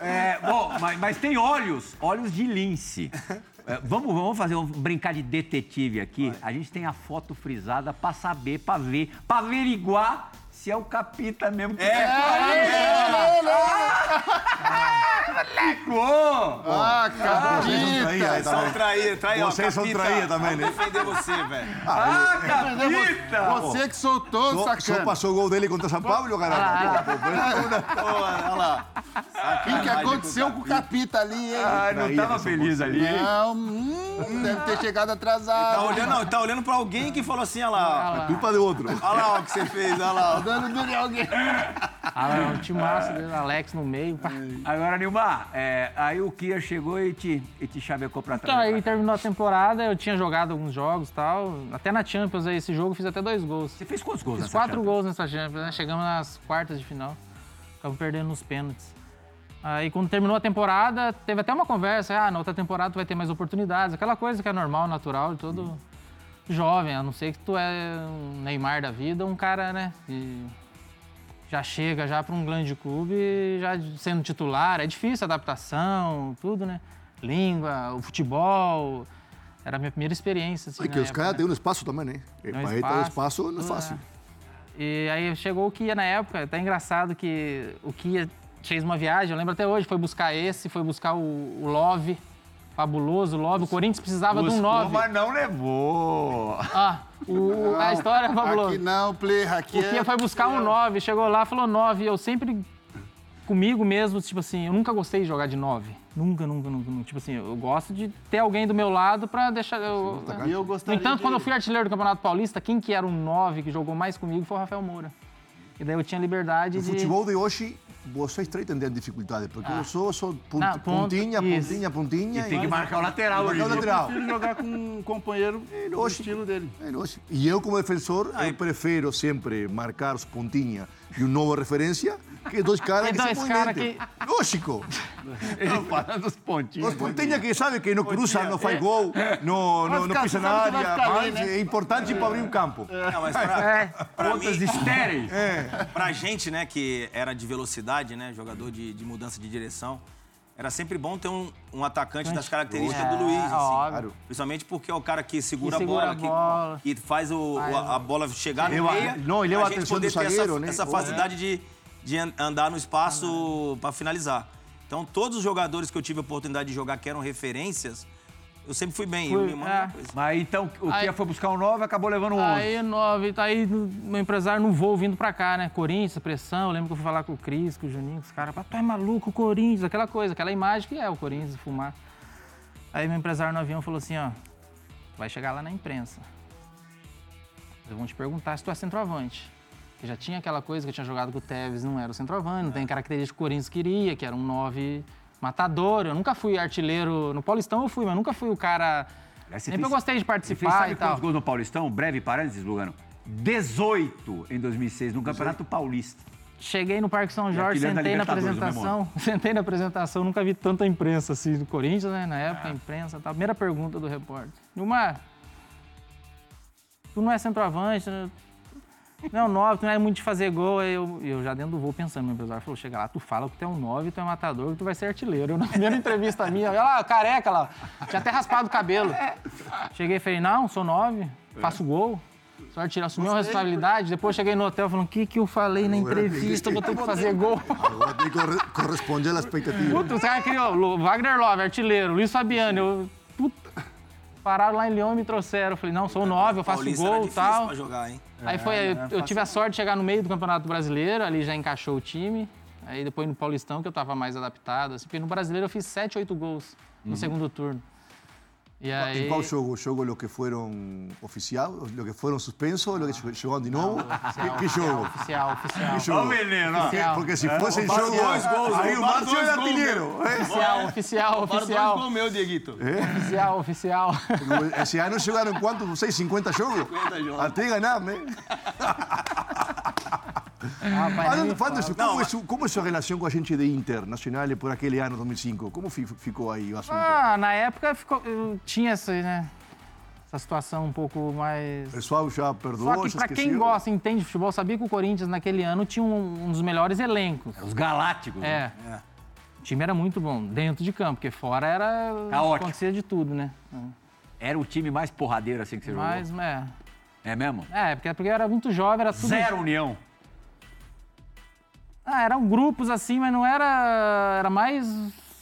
Speaker 1: É, bom, mas, mas tem olhos, olhos de lince. É, vamos, vamos fazer, vamos brincar de detetive aqui. A gente tem a foto frisada pra saber, pra ver, pra averiguar se é o capita mesmo. Que é, Ficou!
Speaker 2: Ah,
Speaker 5: Vocês são
Speaker 2: capita.
Speaker 4: São
Speaker 5: também.
Speaker 4: traíra, traíra.
Speaker 5: Vocês são traíra também, né?
Speaker 4: defender você, velho.
Speaker 1: Ah, capita!
Speaker 2: Você que soltou,
Speaker 5: Só, só
Speaker 2: sacana.
Speaker 5: passou o gol dele contra São Paulo.
Speaker 4: Pô, olha lá.
Speaker 2: O que aconteceu com o capita ali, hein?
Speaker 1: Ah, não tava feliz ali, hein?
Speaker 2: Não, hum, deve ter chegado
Speaker 4: Tá
Speaker 2: atrasado.
Speaker 4: olhando, não, tá olhando pra alguém que falou assim, olha lá.
Speaker 5: Culpa de outro.
Speaker 4: Olha lá o que você fez, olha lá.
Speaker 2: Dando duro em alguém.
Speaker 3: Ah, é um timaço dele, Alex no meio. pá.
Speaker 1: Agora, Nilmar, é, aí o Kia chegou e te, e te chavecou pra trás.
Speaker 3: Então, aí terminou a temporada, eu tinha jogado alguns jogos e tal. Até na Champions, aí, esse jogo, eu fiz até dois gols.
Speaker 1: Você fez quantos gols
Speaker 3: Fiz
Speaker 1: nessa
Speaker 3: quatro
Speaker 1: Champions?
Speaker 3: gols nessa Champions, né? Chegamos nas quartas de final. Acabamos perdendo nos pênaltis. Aí, quando terminou a temporada, teve até uma conversa. Ah, na outra temporada tu vai ter mais oportunidades. Aquela coisa que é normal, natural de todo jovem. A não ser que tu é um Neymar da vida, um cara, né? que já chega já para um grande clube, já sendo titular. É difícil a adaptação, tudo, né? Língua, o futebol. Era a minha primeira experiência. Assim,
Speaker 5: É que os caras
Speaker 3: né?
Speaker 5: têm um espaço também, né? E
Speaker 3: um
Speaker 5: um
Speaker 3: espaço,
Speaker 5: não é fácil.
Speaker 3: E aí chegou o Kia na época, até engraçado que o Kia fez uma viagem, eu lembro até hoje, foi buscar esse, foi buscar o, o Love, fabuloso Love. O Corinthians precisava de um
Speaker 1: Buscou,
Speaker 3: 9.
Speaker 1: mas não levou.
Speaker 3: Ah, o- a história é fabulosa.
Speaker 2: Aqui não, play, aqui
Speaker 3: O
Speaker 2: é...
Speaker 3: foi buscar um 9, chegou lá, falou 9. Eu sempre, comigo mesmo, tipo assim, eu nunca gostei de jogar de 9. Nunca, nunca, nunca. nunca. Tipo assim, eu gosto de ter alguém do meu lado pra deixar. Eu,
Speaker 2: E eu
Speaker 3: no
Speaker 2: gostaria
Speaker 3: entanto,
Speaker 2: de-
Speaker 3: quando eu fui artilheiro do Campeonato Paulista, quem que era o 9 que jogou mais comigo foi o Rafael Moura. E daí eu tinha liberdade
Speaker 5: No
Speaker 3: de.
Speaker 5: futebol de hoje, vocês três têm dificuldades, porque eu sou, sou pon-
Speaker 3: Não, ponto,
Speaker 5: pontinha,
Speaker 3: isso.
Speaker 5: pontinha, pontinha.
Speaker 1: Tem que marcar o lateral hoje.
Speaker 5: Marcar o lateral.
Speaker 2: prefiro jogar com um companheiro do
Speaker 5: Oxe.
Speaker 2: estilo dele.
Speaker 5: É, lógico. E eu, como defensor, eu prefiro sempre marcar os pontinhas e um novo referência que dois caras
Speaker 3: E
Speaker 5: que
Speaker 3: dois
Speaker 5: se
Speaker 3: cara
Speaker 5: movimentem. Lógico. <laughs>
Speaker 1: Ele falando dos pontinhos.
Speaker 5: Os pontinhas que sabem que não cruza, não faz gol, não, não, não pisa na
Speaker 2: sabe
Speaker 5: área, mas
Speaker 2: né?
Speaker 5: é importante para abrir um campo.
Speaker 4: Não, mas pra,
Speaker 3: É.
Speaker 4: pra
Speaker 1: Pontas
Speaker 4: mim,
Speaker 1: estéreis.
Speaker 4: pra gente, né, que era de velocidade, né, jogador de, de mudança de direção, era sempre bom ter um, um atacante das características do Luiz, assim.
Speaker 3: óbvio.
Speaker 4: Principalmente porque é o cara que segura,
Speaker 3: Que segura
Speaker 4: a
Speaker 3: a
Speaker 4: bola,
Speaker 3: bola.
Speaker 4: que, que faz o, o- a, a bola chegar no meia.
Speaker 5: não, ele
Speaker 4: pra
Speaker 5: a
Speaker 4: gente
Speaker 5: atenção
Speaker 4: poder
Speaker 5: do
Speaker 4: ter
Speaker 5: zagueiro,
Speaker 4: essa,
Speaker 5: né?
Speaker 4: essa facilidade de, de an- andar no espaço pra finalizar. Então, todos os jogadores que eu tive a oportunidade de jogar que eram referências, eu sempre fui bem.
Speaker 3: Fui,
Speaker 4: Neymar,
Speaker 3: é.
Speaker 1: Mas então o
Speaker 3: Aí-
Speaker 1: Kia foi buscar um 9 acabou levando um 11.
Speaker 3: Aí, nove, tá aí meu empresário no voo vindo pra cá, né? Corinthians, pressão. Eu lembro que eu fui falar com o Cris, com o Juninho, com os caras. Tu é maluco, o Corinthians, aquela coisa, aquela imagem que é o Corinthians, fumar. Aí meu empresário no avião falou assim, ó, vai chegar lá na imprensa. Eles vão te perguntar se tu é centroavante. Porque já tinha aquela coisa que eu tinha jogado com o Tevez, não era o centroavante, não tem característica que o Corinthians queria, que era um 9 matador. Eu nunca fui artilheiro. No Paulistão eu fui, mas nunca fui o cara.
Speaker 1: Aí você
Speaker 3: Sempre
Speaker 1: fez-
Speaker 3: eu gostei de
Speaker 1: Você
Speaker 3: participar
Speaker 1: sabe
Speaker 3: e tal.
Speaker 1: gols no Paulistão? Breve parênteses, Lugano. 18 em 2006 no Campeonato Paulista.
Speaker 3: Cheguei no Parque São Jorge, sentei na
Speaker 1: o
Speaker 3: apresentação. <laughs> Sentei na apresentação, nunca vi tanta imprensa assim do Corinthians, né? Na época, a imprensa e tal. Primeira pergunta do repórter. Nilmar, tu não é centroavante, não é 9, tu não é muito de fazer gol. Aí eu, eu já dentro do voo pensando, meu empresário falou, chega lá, tu fala que tu é um 9, tu é um matador, que tu vai ser artilheiro. Eu, <laughs> na primeira entrevista minha, olha lá, careca lá, tinha até raspado o cabelo. Cheguei e falei, não, sou 9, faço gol. Só artilheiro, assumiu a responsabilidade. Depois cheguei no hotel falando, o que, que eu falei na entrevista, vou ter que fazer gol.
Speaker 5: Agora tem que corre- corresponder à expectativa.
Speaker 3: Puta, os caras criou Wagner Love, artilheiro, Luiz Fabiano. Eu, pararam lá em Lyon e me trouxeram. Eu falei, não, sou nove, eu faço
Speaker 4: Paulista
Speaker 3: gol e tal.
Speaker 4: pra jogar, hein?
Speaker 3: Aí foi, eu, eu tive a sorte de chegar no meio do Campeonato Brasileiro, ali já encaixou o time. Aí depois no Paulistão, que eu tava mais adaptado. Assim, porque no Brasileiro eu fiz sete, oito gols no segundo turno. Yeah,
Speaker 5: ¿En cuál jogó? ¿Jogó los que fueron oficiados, los que fueron suspensos, los que llegaron de nuevo? Oficial, ¿Qué jogó?
Speaker 3: Oficial, oficial.
Speaker 5: ¿Qué
Speaker 1: jogó?
Speaker 3: No,
Speaker 5: Porque
Speaker 1: se
Speaker 5: fosse
Speaker 1: em jogo,
Speaker 5: aí o Márcio era artilheiro.
Speaker 3: Oficial, oficial, oficial.
Speaker 4: Para meu, Dieguito.
Speaker 3: Oficial, oficial.
Speaker 5: Esse ano chegaram quantos? Não 50 jogos? 50 jogos. Até ganhar, né? Como, é su, é sua relação com a gente de Internacional por aquele ano 2005? Como fi- ficou aí o assunto?
Speaker 3: Ah, na época ficou, eu tinha essa, né, essa situação um pouco mais...
Speaker 5: O pessoal já perdoou,
Speaker 3: Só que pra quem gosta, entende de futebol, sabia que o Corinthians naquele ano tinha um, um dos melhores elencos.
Speaker 1: Os galácticos. né?
Speaker 3: É. O time era muito bom, dentro de campo, porque fora era.
Speaker 1: Caótico.
Speaker 3: Acontecia de tudo, né?
Speaker 1: Era o time mais porradeiro assim que você
Speaker 3: Mas,
Speaker 1: jogou.
Speaker 3: é.
Speaker 1: É mesmo?
Speaker 3: É, porque, porque eu era muito jovem, era tudo.
Speaker 1: Zero união.
Speaker 3: Ah, eram grupos assim, mas não era. Era mais.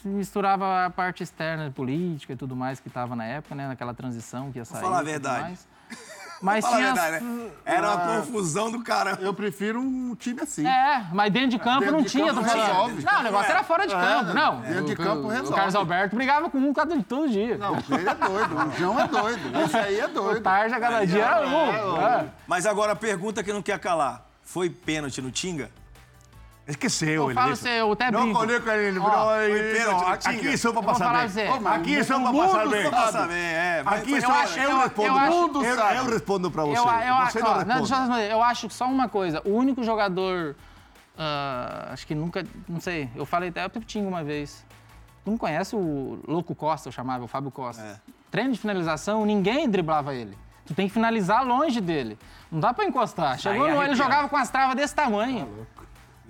Speaker 3: Misturava a parte externa, política e tudo mais que tava na época, né? Naquela transição que ia sair.
Speaker 4: falar a verdade.
Speaker 3: mais. <laughs> Mas
Speaker 4: Fala a
Speaker 3: tinha.
Speaker 4: verdade, né? Era uma confusão do cara.
Speaker 2: Eu prefiro um time assim.
Speaker 3: É, mas dentro de campo
Speaker 2: Dentro
Speaker 3: não
Speaker 2: de
Speaker 3: tinha.
Speaker 2: campo
Speaker 3: falando.
Speaker 2: resolve.
Speaker 3: Não, o negócio era fora de campo. Não,
Speaker 2: dentro de
Speaker 3: o-
Speaker 2: campo
Speaker 3: o-
Speaker 2: resolve.
Speaker 3: O Carlos Alberto brigava com um cada todo dia.
Speaker 2: Não, ele é doido. O João é doido. Esse aí é
Speaker 3: O
Speaker 2: doido.
Speaker 3: Tarja cada dia era um. É.
Speaker 4: Mas agora a pergunta que não quer calar. Foi pênalti no Tinga?
Speaker 5: Es que seu,
Speaker 3: Eu
Speaker 5: ele
Speaker 3: falo eu até brinco.
Speaker 5: conozco a ele, bro.
Speaker 4: não
Speaker 5: aqui só para passar bem.
Speaker 3: você.
Speaker 5: Aqui só
Speaker 3: O
Speaker 5: para
Speaker 3: mundo
Speaker 5: passar bem.
Speaker 4: Passa bem, é.
Speaker 5: Aqui só
Speaker 3: eu acho-
Speaker 5: eu
Speaker 3: eu-
Speaker 5: respondo.
Speaker 3: eu acho-
Speaker 5: eu, eu, eu respondo para você.
Speaker 3: Eu, eu,
Speaker 5: você
Speaker 3: ó,
Speaker 5: não
Speaker 3: não,
Speaker 5: responde.
Speaker 3: deixa eu acho que só uma coisa. O único jogador. ah, acho que nunca. Não sei. Eu falei até pro Tinga uma vez. Tu não conhece o Louco Costa, eu chamava, o Fábio Costa.
Speaker 4: É.
Speaker 3: Treino de finalização, ninguém driblava ele. Tu tem que finalizar longe dele. Não dá pra encostar. Chegou no, ele jogava com as travas desse tamanho.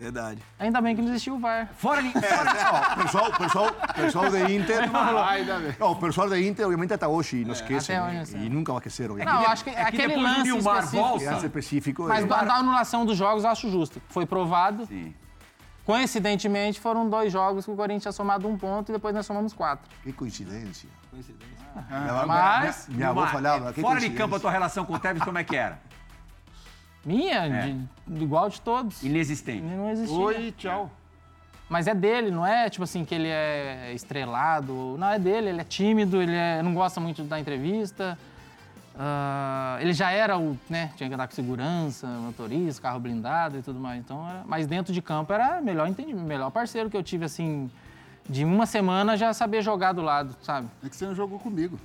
Speaker 4: Verdade.
Speaker 3: Ainda bem que não existia o VAR.
Speaker 1: Fora de. <laughs>
Speaker 5: Não, pessoal, pessoal, pessoal de Inter. <laughs> Não, <laughs> o pessoal de Inter, obviamente, até hoje não esquece.
Speaker 3: até
Speaker 5: né? E nunca vai esquecer,
Speaker 3: Não,
Speaker 5: obviamente.
Speaker 3: eu acho que
Speaker 1: é que
Speaker 3: aquele
Speaker 1: depois o
Speaker 3: lance
Speaker 1: Nilmar
Speaker 3: específico...
Speaker 1: volta,
Speaker 5: específico.
Speaker 3: Mas
Speaker 5: é-
Speaker 3: da, da anulação dos jogos eu acho justo. Foi provado.
Speaker 1: Sim.
Speaker 3: Coincidentemente, foram dois jogos que o Corinthians tinha somado um ponto e depois nós somamos quatro.
Speaker 5: Que coincidência.
Speaker 3: Mas,
Speaker 5: Minha avó
Speaker 1: Nilmar,
Speaker 5: falava. que
Speaker 1: Fora de
Speaker 5: coincidência.
Speaker 1: campo, a tua relação com o Tevez, como é que era?
Speaker 3: Minha,
Speaker 1: É.
Speaker 3: de- igual de todos.
Speaker 1: Inexistente.
Speaker 3: Não existia.
Speaker 2: Oi, tchau.
Speaker 3: Mas é dele, não é tipo assim que ele é estrelado. Não, é dele, ele é tímido, ele é- não gosta muito da entrevista. Ah, ele já era o, né, tinha que andar com segurança, motorista, carro blindado e tudo mais. Então, era- mas dentro de campo era melhor entendi, melhor parceiro que eu tive assim, de uma semana já saber jogar do lado, sabe?
Speaker 2: É que você não jogou comigo.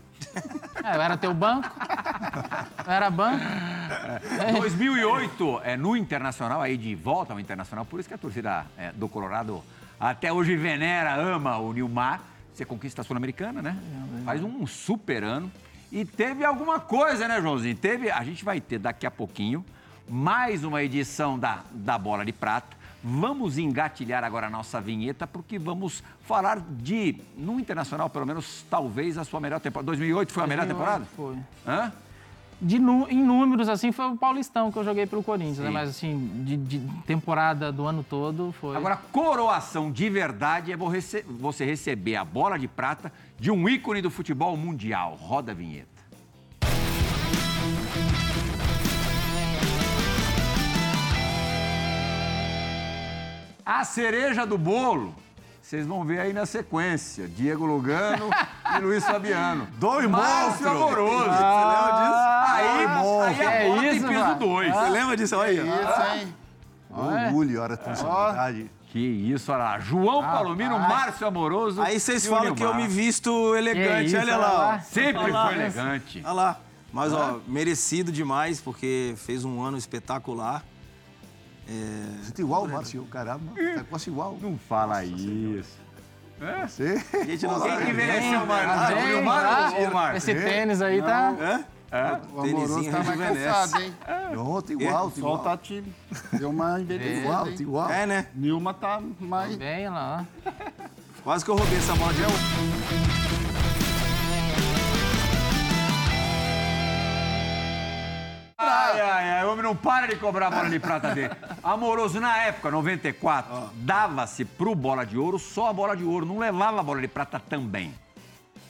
Speaker 3: É, eu era teu banco. Eu era banco.
Speaker 1: 2008, é, no Internacional, aí de volta ao Internacional, por isso que a torcida é, do Colorado até hoje venera, ama o Nilmar. Você conquista a Sul-Americana, né? Faz um super ano. E teve alguma coisa, né, Joãozinho? Teve, a gente vai ter daqui a pouquinho mais uma edição da, da Bola de Prata. Vamos engatilhar agora a nossa vinheta, porque vamos falar de, no Internacional, pelo menos, talvez a sua melhor temporada. 2008 foi a melhor temporada?
Speaker 3: Foi.
Speaker 1: Hã?
Speaker 3: De em números, assim, foi o Paulistão que eu joguei pelo Corinthians, né? Mas, assim, de, de temporada do ano todo foi.
Speaker 1: Agora, coroação de verdade é você receber a bola de prata de um ícone do futebol mundial. Roda a vinheta. A cereja do bolo, vocês vão ver aí na sequência. Diego Lugano <laughs> e Luiz Fabiano.
Speaker 5: Dois
Speaker 1: Márcio
Speaker 5: monstros.
Speaker 1: Amoroso.
Speaker 4: Você lembra disso?
Speaker 1: Aí, aí a
Speaker 3: É
Speaker 1: bola tem
Speaker 3: isso,
Speaker 1: peso
Speaker 3: mano.
Speaker 1: 2.
Speaker 4: Você lembra disso aí?
Speaker 2: Isso, hein?
Speaker 5: Orgulho, a responsabilidade.
Speaker 1: Que isso, olha lá. João Palomino, Márcio Amoroso.
Speaker 4: Aí vocês falam que eu me visto elegante,
Speaker 3: isso,
Speaker 4: olha
Speaker 3: olha
Speaker 4: lá.
Speaker 3: lá.
Speaker 1: Sempre
Speaker 4: Olha lá.
Speaker 1: foi elegante.
Speaker 4: Olha lá. Mas, ó, merecido demais, porque fez um ano espetacular.
Speaker 5: Você tá igual, Márcio, caramba. Tá quase igual.
Speaker 1: Não fala isso.
Speaker 5: Você...
Speaker 4: A gente não
Speaker 1: Quem
Speaker 4: sabe.
Speaker 1: que envelheceu mais?
Speaker 3: Tá
Speaker 1: Ah, o
Speaker 3: bem,
Speaker 1: Nilmar
Speaker 3: tá?
Speaker 1: ou o Márcio?
Speaker 3: Esse tênis aí tá.
Speaker 4: Hã?
Speaker 2: É? O Amoroso tá mais cansado, hein?
Speaker 5: Não, tá igual, tá igual.
Speaker 2: Só tá time. Deu uma envelhecida,
Speaker 5: Igual, tá igual.
Speaker 4: É, né?
Speaker 2: Nilma tá mais...
Speaker 3: Bem lá.
Speaker 4: Quase que eu roubei essa bola de
Speaker 1: Ai, ai, ai, o homem não para de cobrar a bola de prata dele. <laughs> Amoroso, na época, 94, dava-se pro bola de ouro só a bola de ouro, não levava a bola de prata também.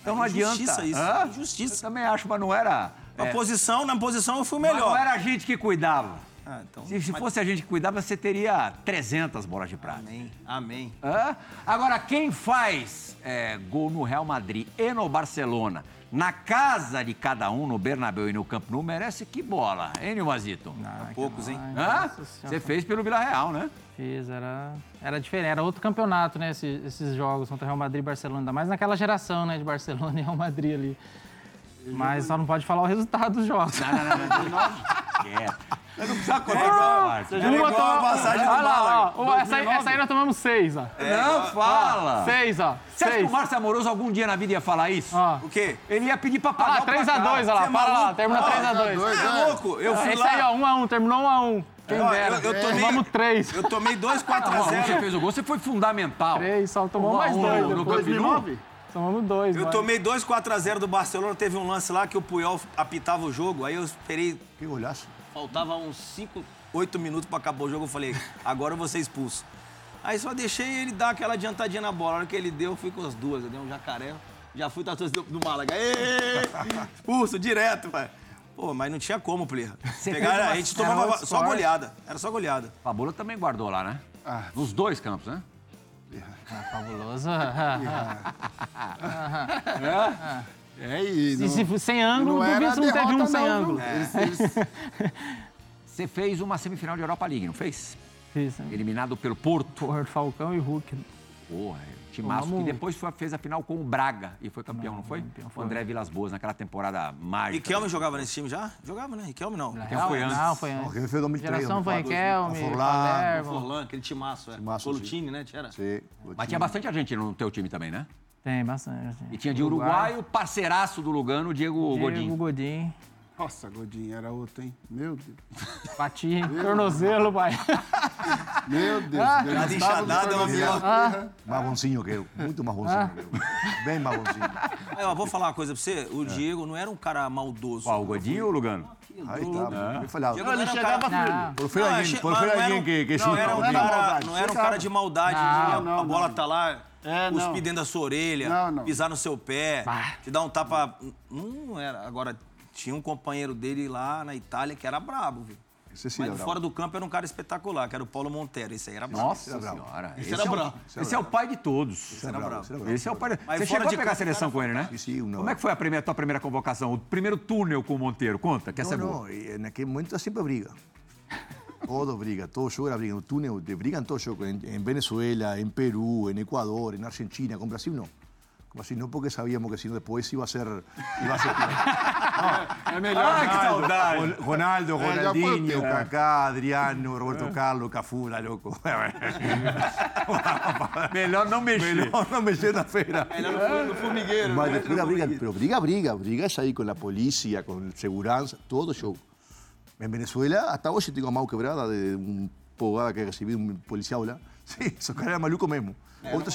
Speaker 1: Então não adianta.
Speaker 4: Injustiça isso,
Speaker 1: Hã? Eu também acho, mas não era.
Speaker 4: Na
Speaker 1: é,
Speaker 4: posição, na posição eu fui
Speaker 1: mas
Speaker 4: melhor.
Speaker 1: não era a gente que cuidava.
Speaker 4: Ah, então,
Speaker 1: Se, se
Speaker 4: mas-
Speaker 1: fosse a gente que cuidava, você teria 300 bolas de prata.
Speaker 4: Amém, amém.
Speaker 1: Hã? Agora, quem faz é, gol no Real Madrid e no Barcelona, na casa de cada um, no Bernabéu e no Camp Nou, merece que bola, hein, Nilmazito?
Speaker 3: Ah, que
Speaker 4: poucos, hein?
Speaker 1: Hã? Você fez pelo Vila Real, né?
Speaker 3: Fiz, era, era diferente, era outro campeonato, né? Esses, esses jogos contra Real Madrid e Barcelona, ainda mais naquela geração, né? De Barcelona e Real Madrid ali. Mas só não pode falar o resultado dos jogos.
Speaker 1: Não, não, não, não. não. <laughs> Quieto. Não precisa contar essa parte.
Speaker 4: Era igual a passagem
Speaker 3: ó, ó, essa, aí, essa aí nós tomamos seis, ó.
Speaker 1: Não fala.
Speaker 3: Seis, ó.
Speaker 1: Você acha que
Speaker 3: Seis.
Speaker 1: o Márcio Amoroso algum dia na vida ia falar isso?
Speaker 3: Ó.
Speaker 4: O quê?
Speaker 1: Ele ia pedir pra
Speaker 3: Ah
Speaker 1: pagar
Speaker 3: lá,
Speaker 1: o
Speaker 3: 3x2,
Speaker 1: placar.
Speaker 3: olha lá,
Speaker 4: Você é
Speaker 3: para lá, terminou 3x2.
Speaker 4: Você é louco? Eu fui
Speaker 3: Esse
Speaker 4: lá.
Speaker 3: aí, ó, 1x1, terminou 1x1. Quem
Speaker 4: Ó,
Speaker 3: dera.
Speaker 4: eu- eu tomei-
Speaker 3: Tomamos 3.
Speaker 4: Eu tomei dois 4
Speaker 1: Não,
Speaker 4: a
Speaker 1: você
Speaker 4: 0
Speaker 1: fez o gol, você foi fundamental.
Speaker 3: 3, só tomou
Speaker 1: Um
Speaker 3: mais
Speaker 1: um
Speaker 3: dois.
Speaker 1: no
Speaker 3: depois.
Speaker 1: Camp Nou?
Speaker 2: 2009?
Speaker 3: Tomamos dois.
Speaker 4: Eu
Speaker 3: vai.
Speaker 4: tomei dois 4 a 0 do Barcelona, teve um lance lá que o Puyol apitava o jogo, aí eu esperei,
Speaker 5: Qué golazo.
Speaker 4: Faltava uns 5, 8 minutos pra acabar o jogo, eu falei, agora eu vou ser expulso. Aí só deixei ele dar aquela adiantadinha na bola, a hora que ele deu, eu fui com as duas, eu dei um jacaré, já fui torcida do Málaga, expulso, direto, pai. Pô, mas não tinha como, player.
Speaker 1: Você
Speaker 4: Pegar,
Speaker 1: uma-
Speaker 4: a gente tomava
Speaker 1: outro
Speaker 4: só goleada, era só goleada.
Speaker 1: Fabula também guardou lá, né?
Speaker 2: Ah.
Speaker 1: Nos dois campos, né?
Speaker 3: Fabuloso. <laughs>
Speaker 2: É, e não,
Speaker 3: se sem ângulo,
Speaker 2: não
Speaker 3: duvido
Speaker 2: era
Speaker 3: se não teve um sem
Speaker 2: não,
Speaker 3: ângulo.
Speaker 2: viu? Eles- eles- <laughs>
Speaker 1: Você fez uma semifinal de Europa League, não fez?
Speaker 3: Fiz, né?
Speaker 1: Eliminado pelo Porto.
Speaker 3: Porto, Falcão e Hulk.
Speaker 1: Porra, timaço que depois foi- fez a final com o Braga e foi campeão, não, foi?
Speaker 3: campeão
Speaker 1: O
Speaker 3: foi.
Speaker 1: André Vilas Boas, naquela temporada mágica.
Speaker 4: Riquelme jogava nesse time já? Jogava, né? Riquelme não.
Speaker 3: Real,
Speaker 1: foi antes?
Speaker 3: Não, foi antes.
Speaker 5: que fue 2003.
Speaker 3: Geração foi
Speaker 5: 2004,
Speaker 3: Riquelme,
Speaker 5: Forlán.
Speaker 4: Forlan, aquele timaço, é.
Speaker 5: Timaço,
Speaker 4: Colutini, né? Tinha?
Speaker 5: Sí.
Speaker 1: Mas tinha bastante argentino no teu time também, né?
Speaker 3: Tem bastante.
Speaker 1: E tinha de Uruguai o parceiraço do Lugano, o Diego,
Speaker 3: Diego
Speaker 1: Godinho.
Speaker 3: Godinho.
Speaker 2: Nossa, Godinho, era outro, hein? Meu Deus.
Speaker 3: Bati, tornozelo, pai.
Speaker 2: Meu Deus.
Speaker 3: Ah,
Speaker 2: eu do
Speaker 4: enxadada é uma pior.
Speaker 5: Más bonzinho que eu. Muito más bonzinho que eu. Bem.
Speaker 4: Aí, ó, vou falar uma coisa pra você. O Diego não era um cara maldoso.
Speaker 1: Qual, o Godinho ou o Lugano?
Speaker 5: Está. Me falado.
Speaker 4: Diego não era um cara...
Speaker 3: Não,
Speaker 5: Por
Speaker 4: Não, achei-
Speaker 5: por
Speaker 4: não um-
Speaker 5: que, que
Speaker 4: não,
Speaker 5: chuta.
Speaker 4: era um
Speaker 2: Não era
Speaker 4: cara,
Speaker 2: maldade,
Speaker 4: não era um
Speaker 2: chegava.
Speaker 4: cara de maldade.
Speaker 3: Não,
Speaker 4: de
Speaker 2: não,
Speaker 4: a bola
Speaker 2: não.
Speaker 4: tá lá,
Speaker 2: É,
Speaker 4: cuspir
Speaker 2: não.
Speaker 4: dentro da sua orelha,
Speaker 2: Não, não.
Speaker 4: pisar no seu pé, te dar um tapa. Não era. Agora, tinha um companheiro dele lá na Itália que era brabo, viu?
Speaker 5: Esse sim
Speaker 4: Mas
Speaker 5: era bravo.
Speaker 4: fora do campo era um cara espetacular, que era o Paulo Montero. Esse aí era brabo.
Speaker 1: Nossa
Speaker 5: Era bravo.
Speaker 1: senhora.
Speaker 4: Esse
Speaker 1: Esse,
Speaker 4: era
Speaker 1: é, o,
Speaker 4: bravo.
Speaker 1: esse é o pai de todos.
Speaker 5: Esse era bravo, esse bravo.
Speaker 1: Esse é o pai. de-
Speaker 4: Mas
Speaker 1: Você chegou a pegar a seleção com ele, né?
Speaker 5: Sim, uma-
Speaker 1: Como é que foi a primeira, tua primeira convocação? O primeiro túnel com o Monteiro? Conta, que essa é
Speaker 5: No,
Speaker 1: boa.
Speaker 5: no, y en aquel momento siempre briga. <laughs> Todo briga, todo yo era briga. En túnel, de brigan todos yo, en, en Venezuela, en Perú, en Ecuador, en Argentina, con Brasil no. Con Brasil no porque sabíamos que si no después iba a ser... Iba a ser
Speaker 1: É melhor. Ai, que saudade.
Speaker 5: Ron- Ronaldo,
Speaker 2: Eh, ya fue el
Speaker 5: Ronaldinho,
Speaker 2: tiempo.
Speaker 5: Kaká, Adriano, Roberto Carlos, Cafú, la loco. <laughs>
Speaker 1: Melhor não mexer.
Speaker 5: Melhor não mexer na feira.
Speaker 4: no formigueiro.
Speaker 5: Mas después la briga, pero briga, briga, brigas ahí con la policía, con seguridad, todo show. En Venezuela, hasta hoy yo tengo a mão quebrada de un pogada que recibí de un policial lá. Sí, esos caras eran maluco mesmo. Outra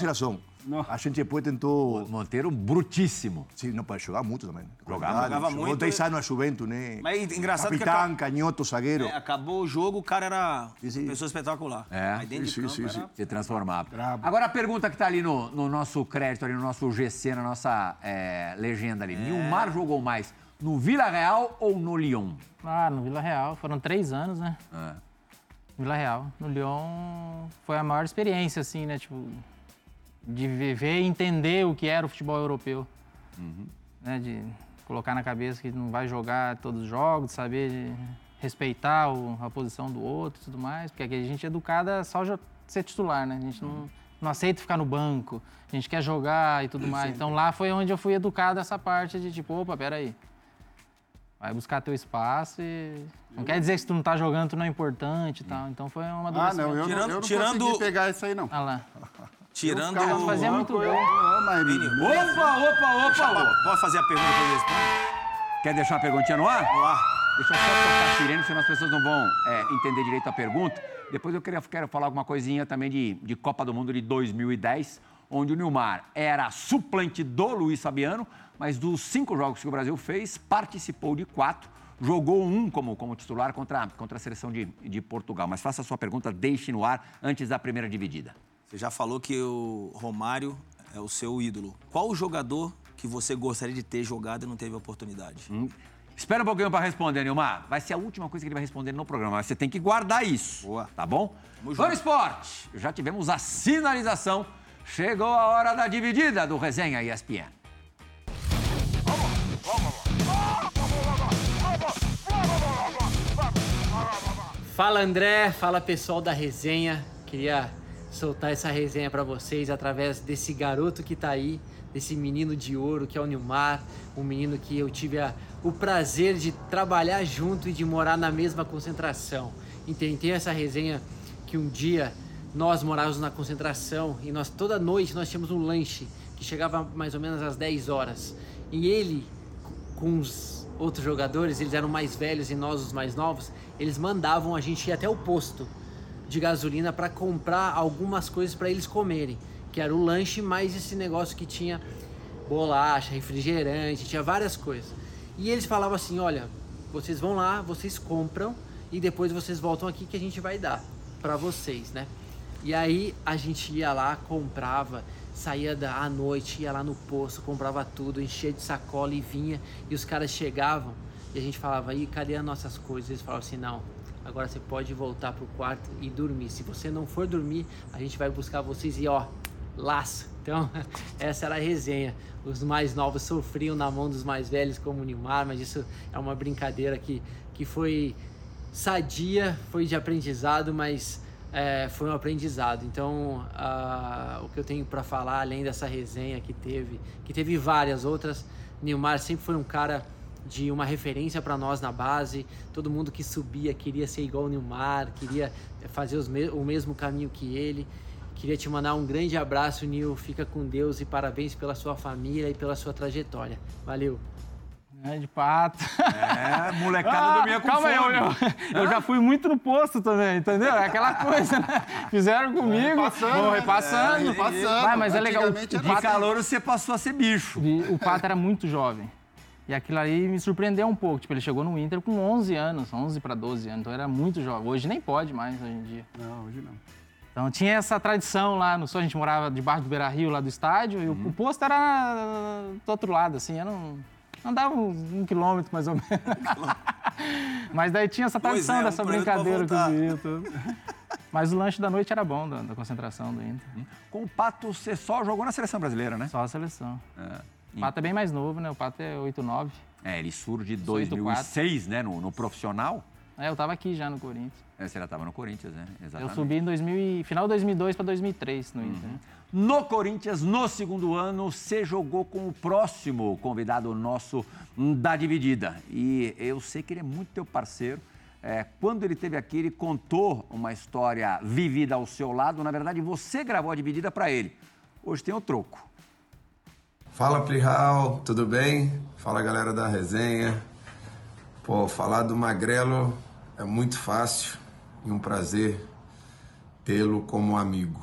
Speaker 5: A gente depois tentou...
Speaker 1: Monteiro brutíssimo.
Speaker 5: Sim, não, para jogar muito também.
Speaker 1: Jogava,
Speaker 4: jogava
Speaker 5: Jogou
Speaker 4: muito.
Speaker 5: 10 anos na Juventus, né?
Speaker 4: Mas engraçado que
Speaker 5: Capitão,
Speaker 4: acaba-
Speaker 5: canhoto, zagueiro.
Speaker 4: É, acabou o jogo, o cara era
Speaker 5: sim.
Speaker 4: uma pessoa espetacular.
Speaker 1: É.
Speaker 4: Aí dentro
Speaker 5: Isso,
Speaker 4: de
Speaker 5: isso,
Speaker 4: campo
Speaker 5: isso.
Speaker 4: era-
Speaker 1: Se transformar.
Speaker 2: Brabo.
Speaker 1: Agora a pergunta que tá ali no, no nosso crédito, ali no nosso GC, na nossa é, legenda ali. Nilmar jogou mais no Vila Real ou no Lyon?
Speaker 3: Ah, no Vila Real. Foram três anos, né?
Speaker 1: É.
Speaker 3: Vila Real. No Lyon foi a maior experiência, assim, né? Tipo, de viver e entender o que era o futebol europeu. Né? De colocar na cabeça que não vai jogar todos os jogos, de saber de respeitar o- a posição do outro e tudo mais. Porque aqui a gente é educada só ser titular, né? A gente não, não aceita ficar no banco, a gente quer jogar e tudo mais. Então lá foi onde eu fui educado essa parte de tipo, opa, peraí. Vai buscar teu espaço e. Não quer dizer que se tu não tá jogando, tu não é importante e tal. Então foi uma
Speaker 2: Ah, não, eu não,
Speaker 4: Tirando-
Speaker 2: eu não
Speaker 4: tirando-
Speaker 2: consegui pegar isso aí, não.
Speaker 3: Ah lá. <laughs>
Speaker 4: Tirando.
Speaker 3: Eu fazia muito gol.
Speaker 1: Opa, opa, opa, opa.
Speaker 4: Pode fazer a pergunta que eu respondo?
Speaker 1: Quer deixar uma perguntinha no ar?
Speaker 4: No ar.
Speaker 1: Deixa eu só tocar a sirene, senão as pessoas não vão é, entender direito a pergunta. Depois eu queria, quero falar alguma coisinha também de, de Copa do Mundo de 2010, onde o Nilmar era suplente do Luiz Fabiano, mas dos cinco jogos que o Brasil fez, participou de quatro, jogou um como, como titular contra, contra a seleção de, de Portugal. Mas faça a sua pergunta, deixe no ar antes da primeira dividida.
Speaker 4: Você já falou que o Romário é o seu ídolo. Qual o jogador que você gostaria de ter jogado e não teve oportunidade? Hum.
Speaker 1: Espera um pouquinho para responder, Nilmar. Vai ser a última coisa que ele vai responder no programa. Mas você tem que guardar isso.
Speaker 4: Boa.
Speaker 1: Tá bom? Vamos esporte. Já tivemos a sinalização. Chegou a hora da dividida do Resenha ESPN.
Speaker 6: Fala André, fala pessoal da resenha. Queria soltar essa resenha para vocês através desse garoto que tá aí desse menino de ouro que é o Nilmar, um menino que eu tive a, o prazer de trabalhar junto e de morar na mesma concentração. Entendi essa resenha que um dia nós morávamos na concentração e nós toda noite nós tínhamos um lanche que chegava mais ou menos às 10 horas. E ele com os outros jogadores, eles eram mais velhos e nós os mais novos, eles mandavam a gente ir até o posto de gasolina para comprar algumas coisas para eles comerem que era o lanche, mais esse negócio que tinha bolacha, refrigerante, tinha várias coisas. E eles falavam assim: olha, vocês vão lá, vocês compram e depois vocês voltam aqui que a gente vai dar para vocês, né? E aí a gente ia lá, comprava, saía da, à noite, ia lá no posto, comprava tudo, enchia de sacola e vinha. E os caras chegavam e a gente falava: aí, cadê as nossas coisas? Eles falavam assim: não, agora você pode voltar pro quarto e dormir. Se você não for dormir, a gente vai buscar vocês e ó, laço. Então, <laughs> essa era a resenha. Os mais novos sofriam na mão dos mais velhos, como o Neymar, mas isso é uma brincadeira que, que foi sadia, foi de aprendizado, mas é, foi um aprendizado. Então, uh, o que eu tenho para falar, além dessa resenha que teve, que teve várias outras, Neymar sempre foi um cara de uma referência para nós na base. Todo mundo que subia queria ser igual o Neymar, queria fazer me o mesmo caminho que ele. Queria te mandar um grande abraço, Nil. Fica com Deus e parabéns pela sua família e pela sua trajetória. Valeu.
Speaker 3: É, de pato.
Speaker 1: É, molecada ah, dormia com
Speaker 3: calma fome. Aí, eu, eu, eu, já fui muito no posto também, entendeu? É aquela coisa, né? Fizeram comigo, repassando, vão repassando. É, repassando. Ah, mas é legal. O,
Speaker 1: de calor você passou a ser bicho.
Speaker 3: O pato era muito jovem. E aquilo aí me surpreendeu um pouco. Tipo, ele chegou no Inter com 11 anos, 11 para 12 anos. Então era muito jovem. Hoje nem pode mais, hoje em dia.
Speaker 2: Não, hoje não.
Speaker 3: Então tinha essa tradição lá no sul, a gente morava debaixo do Beira Rio, lá do estádio, e uhum. o, posto era do outro lado, assim, era um, andava um, um quilômetro mais ou menos. <laughs> Mas daí tinha essa tradição é, dessa um brincadeira com o. Mas o lanche da noite era bom, da, da, concentração do Inter. Uhum.
Speaker 1: Com o Pato, você só jogou na seleção brasileira, né?
Speaker 3: Só a seleção. É. O Pato é bem mais novo, né? O Pato é 8-9.
Speaker 1: É, ele surge de 2006, né? No, no profissional.
Speaker 3: É, eu estava aqui já no Corinthians.
Speaker 1: É, você já estava no Corinthians, né?
Speaker 3: Exatamente. Eu subi em 2000, final de 2002 para 2003 no Inter. Uhum.
Speaker 1: No Corinthians, no segundo ano, você jogou com o próximo convidado nosso da dividida. E eu sei que ele é muito teu parceiro. É, quando ele esteve aqui, ele contou uma história vivida ao seu lado. Na verdade, você gravou a dividida para ele. Hoje tem o troco.
Speaker 7: Fala, Plihal, tudo bem? Fala, galera da resenha. Pô, falar do Magrelo é muito fácil e um prazer tê-lo como amigo.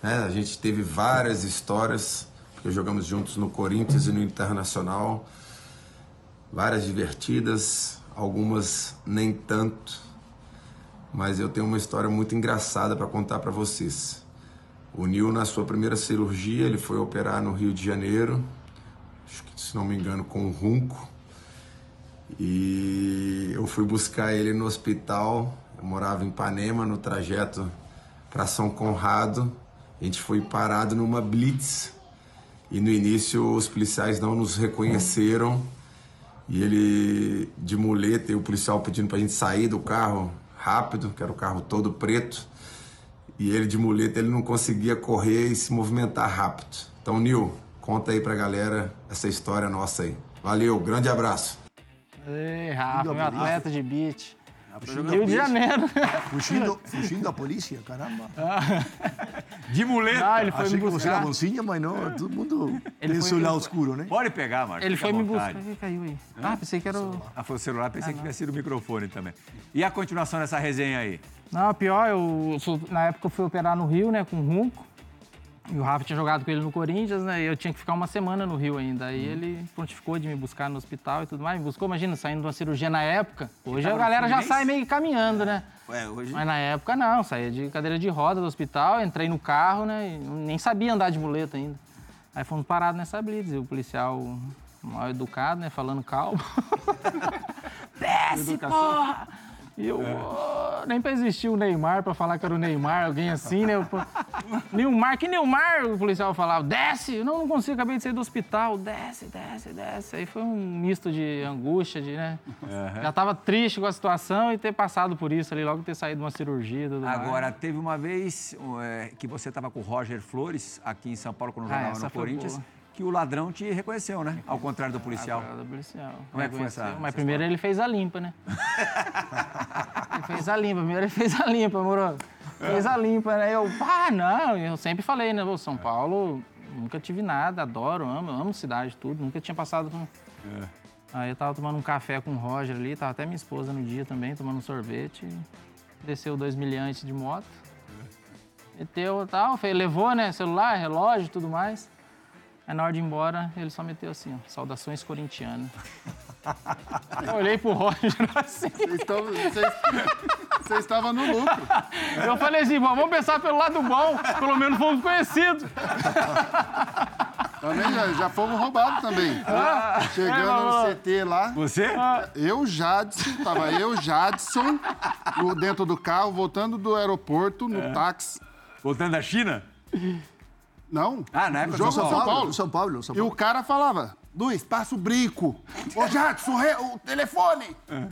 Speaker 7: É, a gente teve várias histórias, porque jogamos juntos no Corinthians e no Internacional, várias divertidas, algumas nem tanto, mas eu tenho uma história muito engraçada para contar para vocês. O Nil, na sua primeira cirurgia, ele foi operar no Rio de Janeiro, acho que, se não me engano, com um runco e eu fui buscar ele no hospital. Eu morava em Ipanema, no trajeto para São Conrado. A gente foi parado numa blitz. E no início os policiais não nos reconheceram. E ele de muleta e o policial pedindo para a gente sair do carro rápido, que era o carro todo preto. E ele de muleta, ele não conseguia correr e se movimentar rápido. Então, Nil, conta aí pra galera essa história nossa aí. Valeu, grande abraço.
Speaker 3: Ei, Rafa, meu atleta de beat. Rio de Janeiro.
Speaker 5: Fugindo, <laughs> fugindo a polícia, caramba. <laughs>
Speaker 1: De muleta.
Speaker 3: Não, ele foi
Speaker 5: Achei
Speaker 3: me
Speaker 5: que você era
Speaker 3: buscar.
Speaker 5: bonzinha, mas não, todo mundo
Speaker 3: Ele
Speaker 5: tem
Speaker 3: foi- foi-
Speaker 5: escuro, né?
Speaker 1: Pode pegar, Marcos.
Speaker 3: Ele foi me buscar. Ih, caiu aí. Ah, pensei que era o...
Speaker 1: Ah, foi o celular, pensei que tinha sido o microfone também. E a continuação dessa resenha aí?
Speaker 3: Não, pior, eu, na época eu fui operar no Rio, né, com o Runco. E o Rafa tinha jogado com ele no Corinthians, né? E eu tinha que ficar uma semana no Rio ainda. Aí ele prontificou de me buscar no hospital e tudo mais. Me buscou, imagina, saindo de uma cirurgia na época. Hoje a galera já sai meio caminhando, né?
Speaker 4: Ué, hoje.
Speaker 3: Mas na época não, saía de cadeira de roda do hospital, entrei no carro, né? E nem sabia andar de muleta ainda. Aí fomos parados nessa blitz, e o policial mal educado, né? Falando calmo. <laughs> <laughs> Desce, porra! E eu, "Ô", nem pra existir o Neymar, pra falar que era o Neymar, alguém assim, né? Eu, Neymar, que Neymar? O policial falava, desce! Eu, não, não consigo, acabei de sair do hospital, desce, desce, desce. Aí foi um misto de angústia, de, né? Já tava triste com a situação e ter passado por isso ali, logo ter saído de uma cirurgia tudo mais.
Speaker 1: Agora, teve uma vez é, que você estava com o Roger Flores aqui em São Paulo, quando
Speaker 3: Ah,
Speaker 1: jogava
Speaker 3: essa
Speaker 1: no Corinthians,
Speaker 3: boa.
Speaker 1: Que o ladrão te reconheceu, né? Ao contrário do policial.
Speaker 3: Ah, do policial.
Speaker 1: Como é que foi essa-
Speaker 3: Mas primeiro ele fez a limpa, né? <laughs> ele fez a limpa, primeiro ele fez a limpa, moro. Fez a limpa, né? Eu, ah, não, eu sempre falei, né? São Paulo, nunca tive nada, adoro, amo, amo cidade, tudo, nunca tinha passado por. Aí eu tava tomando um café com o Roger ali, tava até minha esposa no dia também, tomando um sorvete. Desceu dois milhantes de moto. Meteu e tal, levou, né? Celular, relógio e tudo mais. Aí na hora de ir embora, ele só meteu assim, ó, saudações corintianas. Eu olhei pro Roger <laughs> assim.
Speaker 2: Vocês estão- vocês- Vocês estavam no lucro.
Speaker 3: Eu falei assim, "Bom, vamos pensar pelo lado bom, pelo menos fomos conhecidos.
Speaker 2: Também já, já fomos roubados também. Chegando
Speaker 3: é,
Speaker 2: no CT lá,
Speaker 1: Você?
Speaker 2: eu, Jadson, tava eu, Jadson, no- dentro do carro, voltando do aeroporto, no táxi.
Speaker 1: Voltando da China?
Speaker 2: Não,
Speaker 1: Ah, na época do São
Speaker 2: São Paulo.
Speaker 5: São Paulo, São
Speaker 2: E
Speaker 5: Paulo.
Speaker 2: o cara falava, Luiz, passa o brinco. Ô, Jadson, o telefone. Não.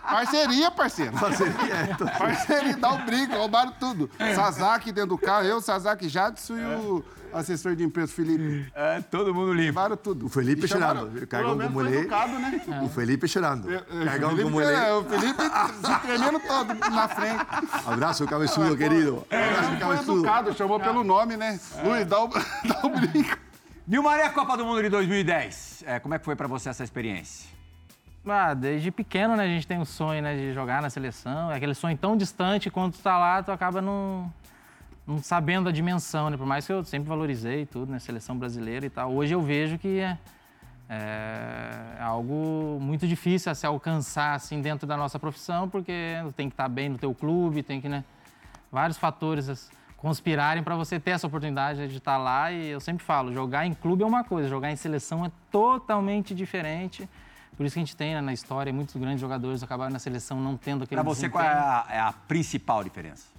Speaker 2: Parceria, parceiro.
Speaker 5: Parceria, é, tô-
Speaker 2: Parceria, dá o brinco, roubaram tudo. Sazaki dentro do carro, eu, Sazaki, Jadson e o assessor de imprensa, Felipe.
Speaker 1: É, todo mundo limpo.
Speaker 2: Levaram tudo.
Speaker 5: O Felipe chorando. Ele é.
Speaker 2: educado, né?
Speaker 5: O Felipe chorando. Cagão
Speaker 2: Felipe,
Speaker 5: como ele
Speaker 2: é,
Speaker 5: é.
Speaker 2: o Felipe se tremendo todo na frente.
Speaker 5: Abraço, cabeçudo, querido. Abraço,
Speaker 2: Foi
Speaker 5: cabeçudo.
Speaker 2: educado, chamou pelo nome, né? Luiz, dá o, <laughs> dá o brinco.
Speaker 1: Nilmaré, Copa do Mundo de 2010. É, como é que foi pra você essa experiência?
Speaker 3: Ah, desde pequeno, né, a gente tem o sonho, né, de jogar na seleção. É aquele sonho tão distante, quando tu tá lá, tu acaba não, não sabendo a dimensão, né? Por mais que eu sempre valorizei tudo, né, seleção brasileira e tal. Hoje eu vejo que é, é algo muito difícil a se alcançar, assim, dentro da nossa profissão, porque tem que estar bem no teu clube, tem que, né, vários fatores as- conspirarem para você ter essa oportunidade de estar lá. E eu sempre falo, jogar em clube é uma coisa, jogar em seleção é totalmente diferente. Por isso que a gente tem né, na história muitos grandes jogadores acabaram na seleção não tendo aquele
Speaker 1: Pra você, qual é a, é a principal diferença?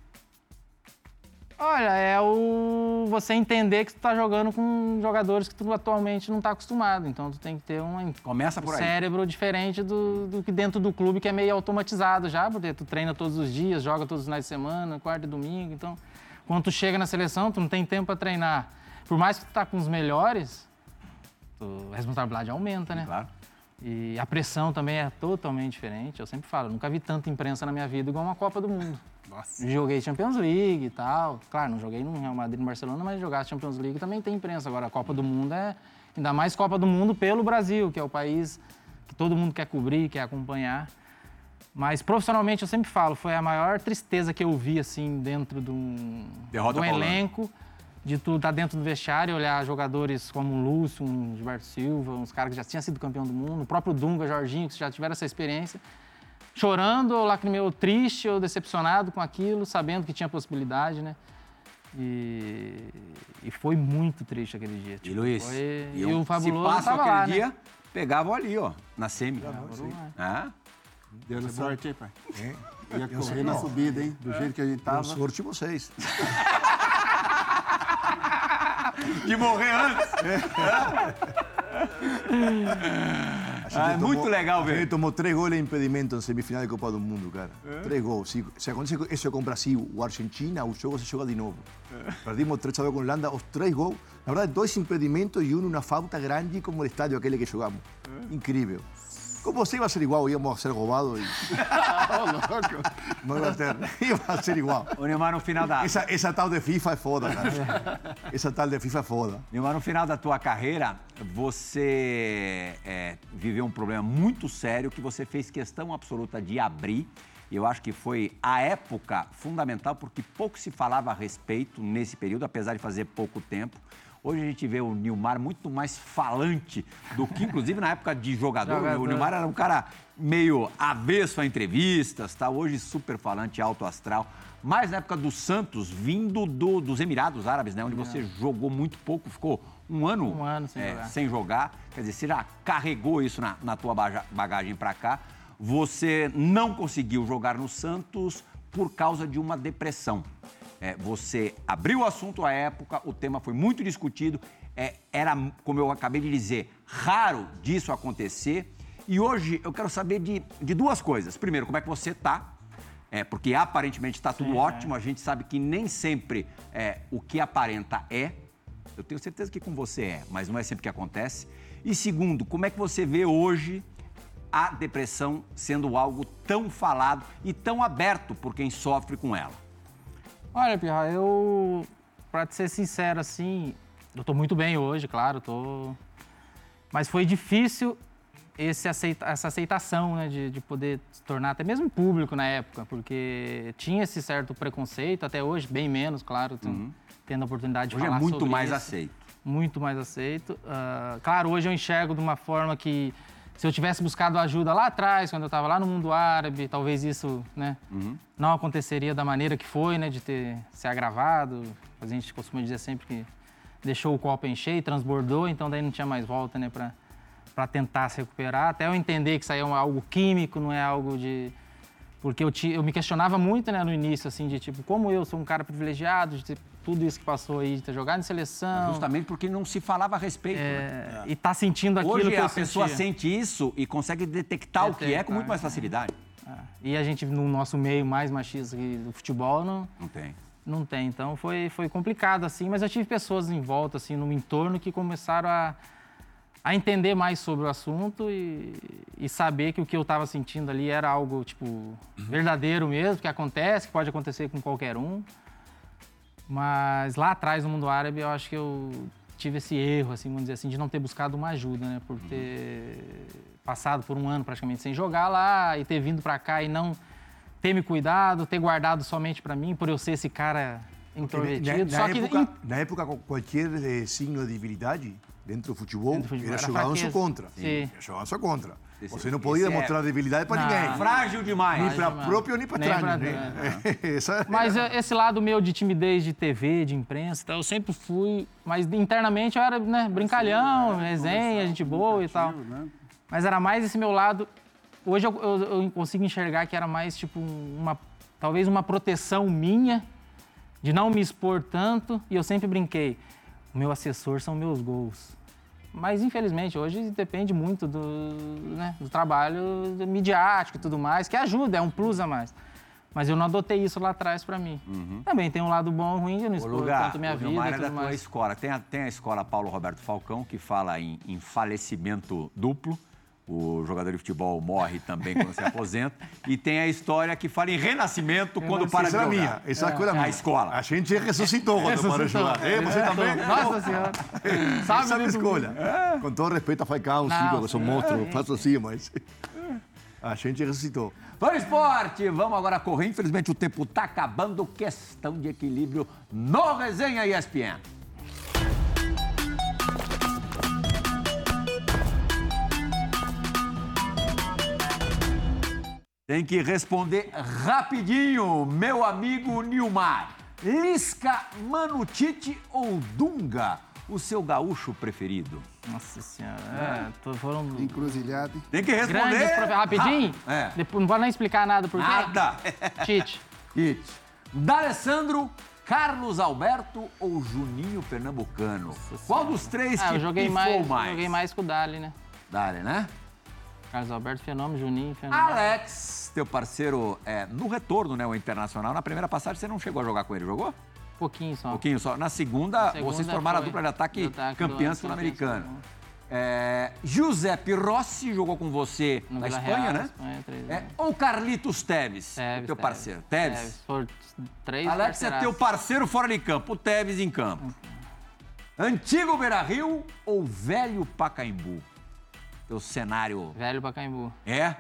Speaker 3: Olha, é o você entender que tu tá jogando com jogadores que tu atualmente não tá acostumado. Então tu tem que ter um
Speaker 1: Começa por aí.
Speaker 3: cérebro diferente do, do que dentro do clube, que é meio automatizado já, porque tu treina todos os dias, joga todos os finais de semana, quarta e domingo. Então, quando tu chega na seleção, tu não tem tempo para treinar. Por mais que tu tá com os melhores, tu- a responsabilidade aumenta, né?
Speaker 1: Claro.
Speaker 3: E a pressão também é totalmente diferente. Eu sempre falo, nunca vi tanta imprensa na minha vida igual uma Copa do Mundo. Joguei Champions League e tal. Claro, não joguei no Real Madrid, no Barcelona, mas jogar Champions League também tem imprensa. Agora, a Copa do Mundo é ainda mais Copa do Mundo pelo Brasil, que é o país que todo mundo quer cobrir, quer acompanhar. Mas profissionalmente eu sempre falo, foi a maior tristeza que eu vi assim dentro de um,
Speaker 1: Derrota
Speaker 3: de um elenco, de tu estar dentro do vestiário e olhar jogadores como o Lúcio, um Gilberto Silva, uns caras que já tinham sido campeão do mundo, o próprio Dunga, Jorginho, que já tiveram essa experiência, chorando, ou lacrimeu, triste ou decepcionado com aquilo, sabendo que tinha possibilidade, né? E, e foi muito triste aquele dia.
Speaker 1: E
Speaker 3: tipo,
Speaker 1: Luiz?
Speaker 3: foi- E,
Speaker 1: eu-
Speaker 3: o Fabuloso
Speaker 1: Se passa aquele
Speaker 3: lá,
Speaker 1: dia,
Speaker 3: né?
Speaker 1: pegavam ali, ó, na semi. Ah,
Speaker 2: Deu sorte aí, pai.
Speaker 5: É.
Speaker 2: Ia correr na subida, hein? Do jeito que a gente tava.
Speaker 5: sorte vocês. <laughs>
Speaker 1: de morrer antes. <laughs> Ah, é muito legal ver.
Speaker 5: tomou três goles em impedimento em semifinal de Copa do Mundo, cara. Três gols. Se, se acontece isso com o Brasil ou Argentina, o jogo se joga de novo. Perdimos 3 a 2 com a Holanda, os três gols. Na verdade, dois impedimentos e um uma falta grande como o estádio aquele que jogamos. Incrível. Com você ia ser igual, íamos ser roubados e...
Speaker 2: Ô, <laughs> louco.
Speaker 5: Não ia ter... <laughs> Ia ser igual.
Speaker 1: O Neymar, no final da...
Speaker 5: Essa, essa tal de FIFA é foda, cara. Essa tal de FIFA é foda.
Speaker 1: Neymar, no final da tua carreira, você é, viveu um problema muito sério que você fez questão absoluta de abrir. Eu acho que foi a época fundamental, porque pouco se falava a respeito nesse período, apesar de fazer pouco tempo. Hoje a gente vê o Nilmar muito mais falante do que, inclusive, na época de jogador.
Speaker 3: Jogador.
Speaker 1: O Nilmar era um cara meio avesso a entrevistas, tá? hoje super falante, alto astral. Mas na época do Santos, vindo do- dos Emirados Árabes, né? onde você jogou muito pouco, ficou um ano,
Speaker 3: Um ano sem
Speaker 1: é,
Speaker 3: jogar.
Speaker 1: sem jogar. Quer dizer, você já carregou isso na, na tua baga- bagagem para cá. Você não conseguiu jogar no Santos por causa de uma depressão. É, você abriu o assunto à época, o tema foi muito discutido. é, era, como eu acabei de dizer, raro disso acontecer. E hoje eu quero saber de, de duas coisas. Primeiro, como é que você está? É, porque aparentemente está tudo ótimo, a gente sabe que nem sempre é, o que aparenta é. Eu tenho certeza que com você é, mas não é sempre que acontece. E segundo, como é que você vê hoje a depressão sendo algo tão falado e tão aberto por quem sofre com ela?
Speaker 3: Olha, Pirra, eu, pra te ser sincero, assim, eu tô muito bem hoje, claro, tô... Mas foi difícil esse aceita- essa aceitação, né, de, de poder se tornar até mesmo público na época, porque tinha esse certo preconceito, até hoje, bem menos, claro, tendo- tendo a oportunidade de
Speaker 1: Hoje é
Speaker 3: falar
Speaker 1: muito
Speaker 3: sobre
Speaker 1: mais
Speaker 3: isso.
Speaker 1: aceito.
Speaker 3: Muito mais aceito. Ah, claro, hoje eu enxergo de uma forma que se eu tivesse buscado ajuda lá atrás, quando eu estava lá no mundo árabe, talvez isso né, não aconteceria da maneira que foi, né, de ter se agravado. A gente costuma dizer sempre que deixou o copo encher e transbordou, então daí não tinha mais volta né, para tentar se recuperar. Até eu entender que isso aí é um- algo químico, não é algo de. Porque eu, ti- eu me questionava muito né, no início, assim, de tipo, como eu sou um cara privilegiado, de ter tudo isso que passou aí, de ter jogado em seleção.
Speaker 1: Justamente porque não se falava a respeito. né?
Speaker 3: É, E tá sentindo aquilo
Speaker 1: Hoje
Speaker 3: que eu
Speaker 1: a pessoa
Speaker 3: sentia.
Speaker 1: sente isso e consegue detectar o que é com muito mais
Speaker 3: é.
Speaker 1: facilidade.
Speaker 3: E a gente, no nosso meio mais machista do futebol, não,
Speaker 1: Não tem.
Speaker 3: não tem. Então foi, foi complicado, assim. Mas eu tive pessoas em volta, assim, no entorno que começaram a, a entender mais sobre o assunto e, e saber que o que eu estava sentindo ali era algo, tipo, verdadeiro mesmo, que acontece, que pode acontecer com qualquer um. Mas lá atrás, no mundo árabe, eu acho que eu tive esse erro, assim, vamos dizer assim, de não ter buscado uma ajuda, né? Por ter passado por um ano praticamente sem jogar lá e ter vindo para cá e não ter me cuidado, ter guardado somente para mim, por eu ser esse cara
Speaker 5: Na,
Speaker 3: intrometido.
Speaker 5: na
Speaker 3: que
Speaker 5: época,
Speaker 3: em-
Speaker 5: na época, qualquer eh, signo de debilidade dentro do futebol,
Speaker 3: Dentro do futebol
Speaker 5: era
Speaker 3: era
Speaker 5: jogado só
Speaker 3: fraqueza.
Speaker 5: contra.
Speaker 3: Sim.
Speaker 5: Era jogado só contra. Você não podia
Speaker 1: esse é-
Speaker 5: demonstrar debilidade para ninguém.
Speaker 1: Frágil demais.
Speaker 5: Nem para próprio, nem para
Speaker 3: Nem
Speaker 5: trás.
Speaker 3: pra
Speaker 5: Né? <laughs> Essa-
Speaker 3: Mas eh, esse lado meu de timidez de TV, de imprensa, e tal, eu sempre fui. Mas internamente eu era né, brincalhão, resenha, gente boa e tal.
Speaker 2: Né?
Speaker 3: Mas era mais esse meu lado. Hoje eu, eu- eu consigo enxergar que era mais tipo uma. Talvez uma proteção minha de não me expor tanto. E eu sempre brinquei. O meu assessor são meus gols. Mas infelizmente hoje depende muito do, né, do trabalho midiático e tudo mais, que ajuda, é um plus a mais. Mas eu não adotei isso lá atrás pra mim. Também tem um lado bom e ruim de eu não
Speaker 1: Ô,
Speaker 3: expor
Speaker 1: lugar,
Speaker 3: tanto minha
Speaker 1: o
Speaker 3: vida e
Speaker 1: é da
Speaker 3: tudo
Speaker 1: tua
Speaker 3: mais.
Speaker 1: escola. Tem a, tem a escola Paulo Roberto Falcão, que fala em, em falecimento duplo. O jogador de futebol morre também quando se <laughs> aposenta. E tem a história que fala em renascimento quando para de jogar.
Speaker 5: minha, essa é a escola
Speaker 1: A
Speaker 5: minha.
Speaker 1: escola.
Speaker 5: A gente ressuscitou quando <laughs> parou de jogar. É, você também?
Speaker 3: Nossa senhora. Sabe,
Speaker 5: é a minha escolha. Com todo respeito a que são
Speaker 3: sim.
Speaker 5: monstros, faço assim, mas... <laughs> A gente ressuscitou.
Speaker 1: Vamos esporte! Vamos agora correr. Infelizmente o tempo está acabando. Questão de equilíbrio no Resenha ESPN. Tem que responder rapidinho, meu amigo Nilmar. Lisca, Manutite ou Dunga? O seu gaúcho preferido?
Speaker 3: Nossa senhora. É, tô- foram
Speaker 2: Encruzilhada.
Speaker 1: Tem que responder.
Speaker 3: grandes Rapidinho?
Speaker 1: Ah, é.
Speaker 3: Depois, não vou nem explicar nada por quê.
Speaker 1: Nada. <laughs>
Speaker 3: Tite.
Speaker 1: It. D'Alessandro, Carlos Alberto ou Juninho Pernambucano? Qual dos três
Speaker 3: Ah,
Speaker 1: te
Speaker 3: eu joguei mais,
Speaker 1: mais?
Speaker 3: joguei mais com o Dali, né?
Speaker 1: Dale, né?
Speaker 3: Carlos Alberto, Fenômeno, Juninho, Fenômeno.
Speaker 1: Alex, teu parceiro, é, no retorno, né, o Internacional, na primeira passagem você não chegou a jogar com ele, jogou?
Speaker 3: pouquinho só.
Speaker 1: Pouquinho só. Na segunda,
Speaker 3: Segunda
Speaker 1: vocês formaram a dupla de ataque
Speaker 3: ataque
Speaker 1: campeã sul-americana. É, Giuseppe Rossi jogou com você
Speaker 3: No
Speaker 1: na
Speaker 3: Vila
Speaker 1: Espanha,
Speaker 3: Real,
Speaker 1: né?
Speaker 3: Espanha, três
Speaker 1: É,
Speaker 3: anos.
Speaker 1: ou Carlitos Teves,
Speaker 3: Tevez,
Speaker 1: teu parceiro. Teves.
Speaker 3: Por três
Speaker 1: Alex é teu parceiro fora de campo, o Teves em campo. Antigo Beira-Rio ou velho Pacaembu? Teu cenário
Speaker 3: Velho Pacaembu.
Speaker 1: é?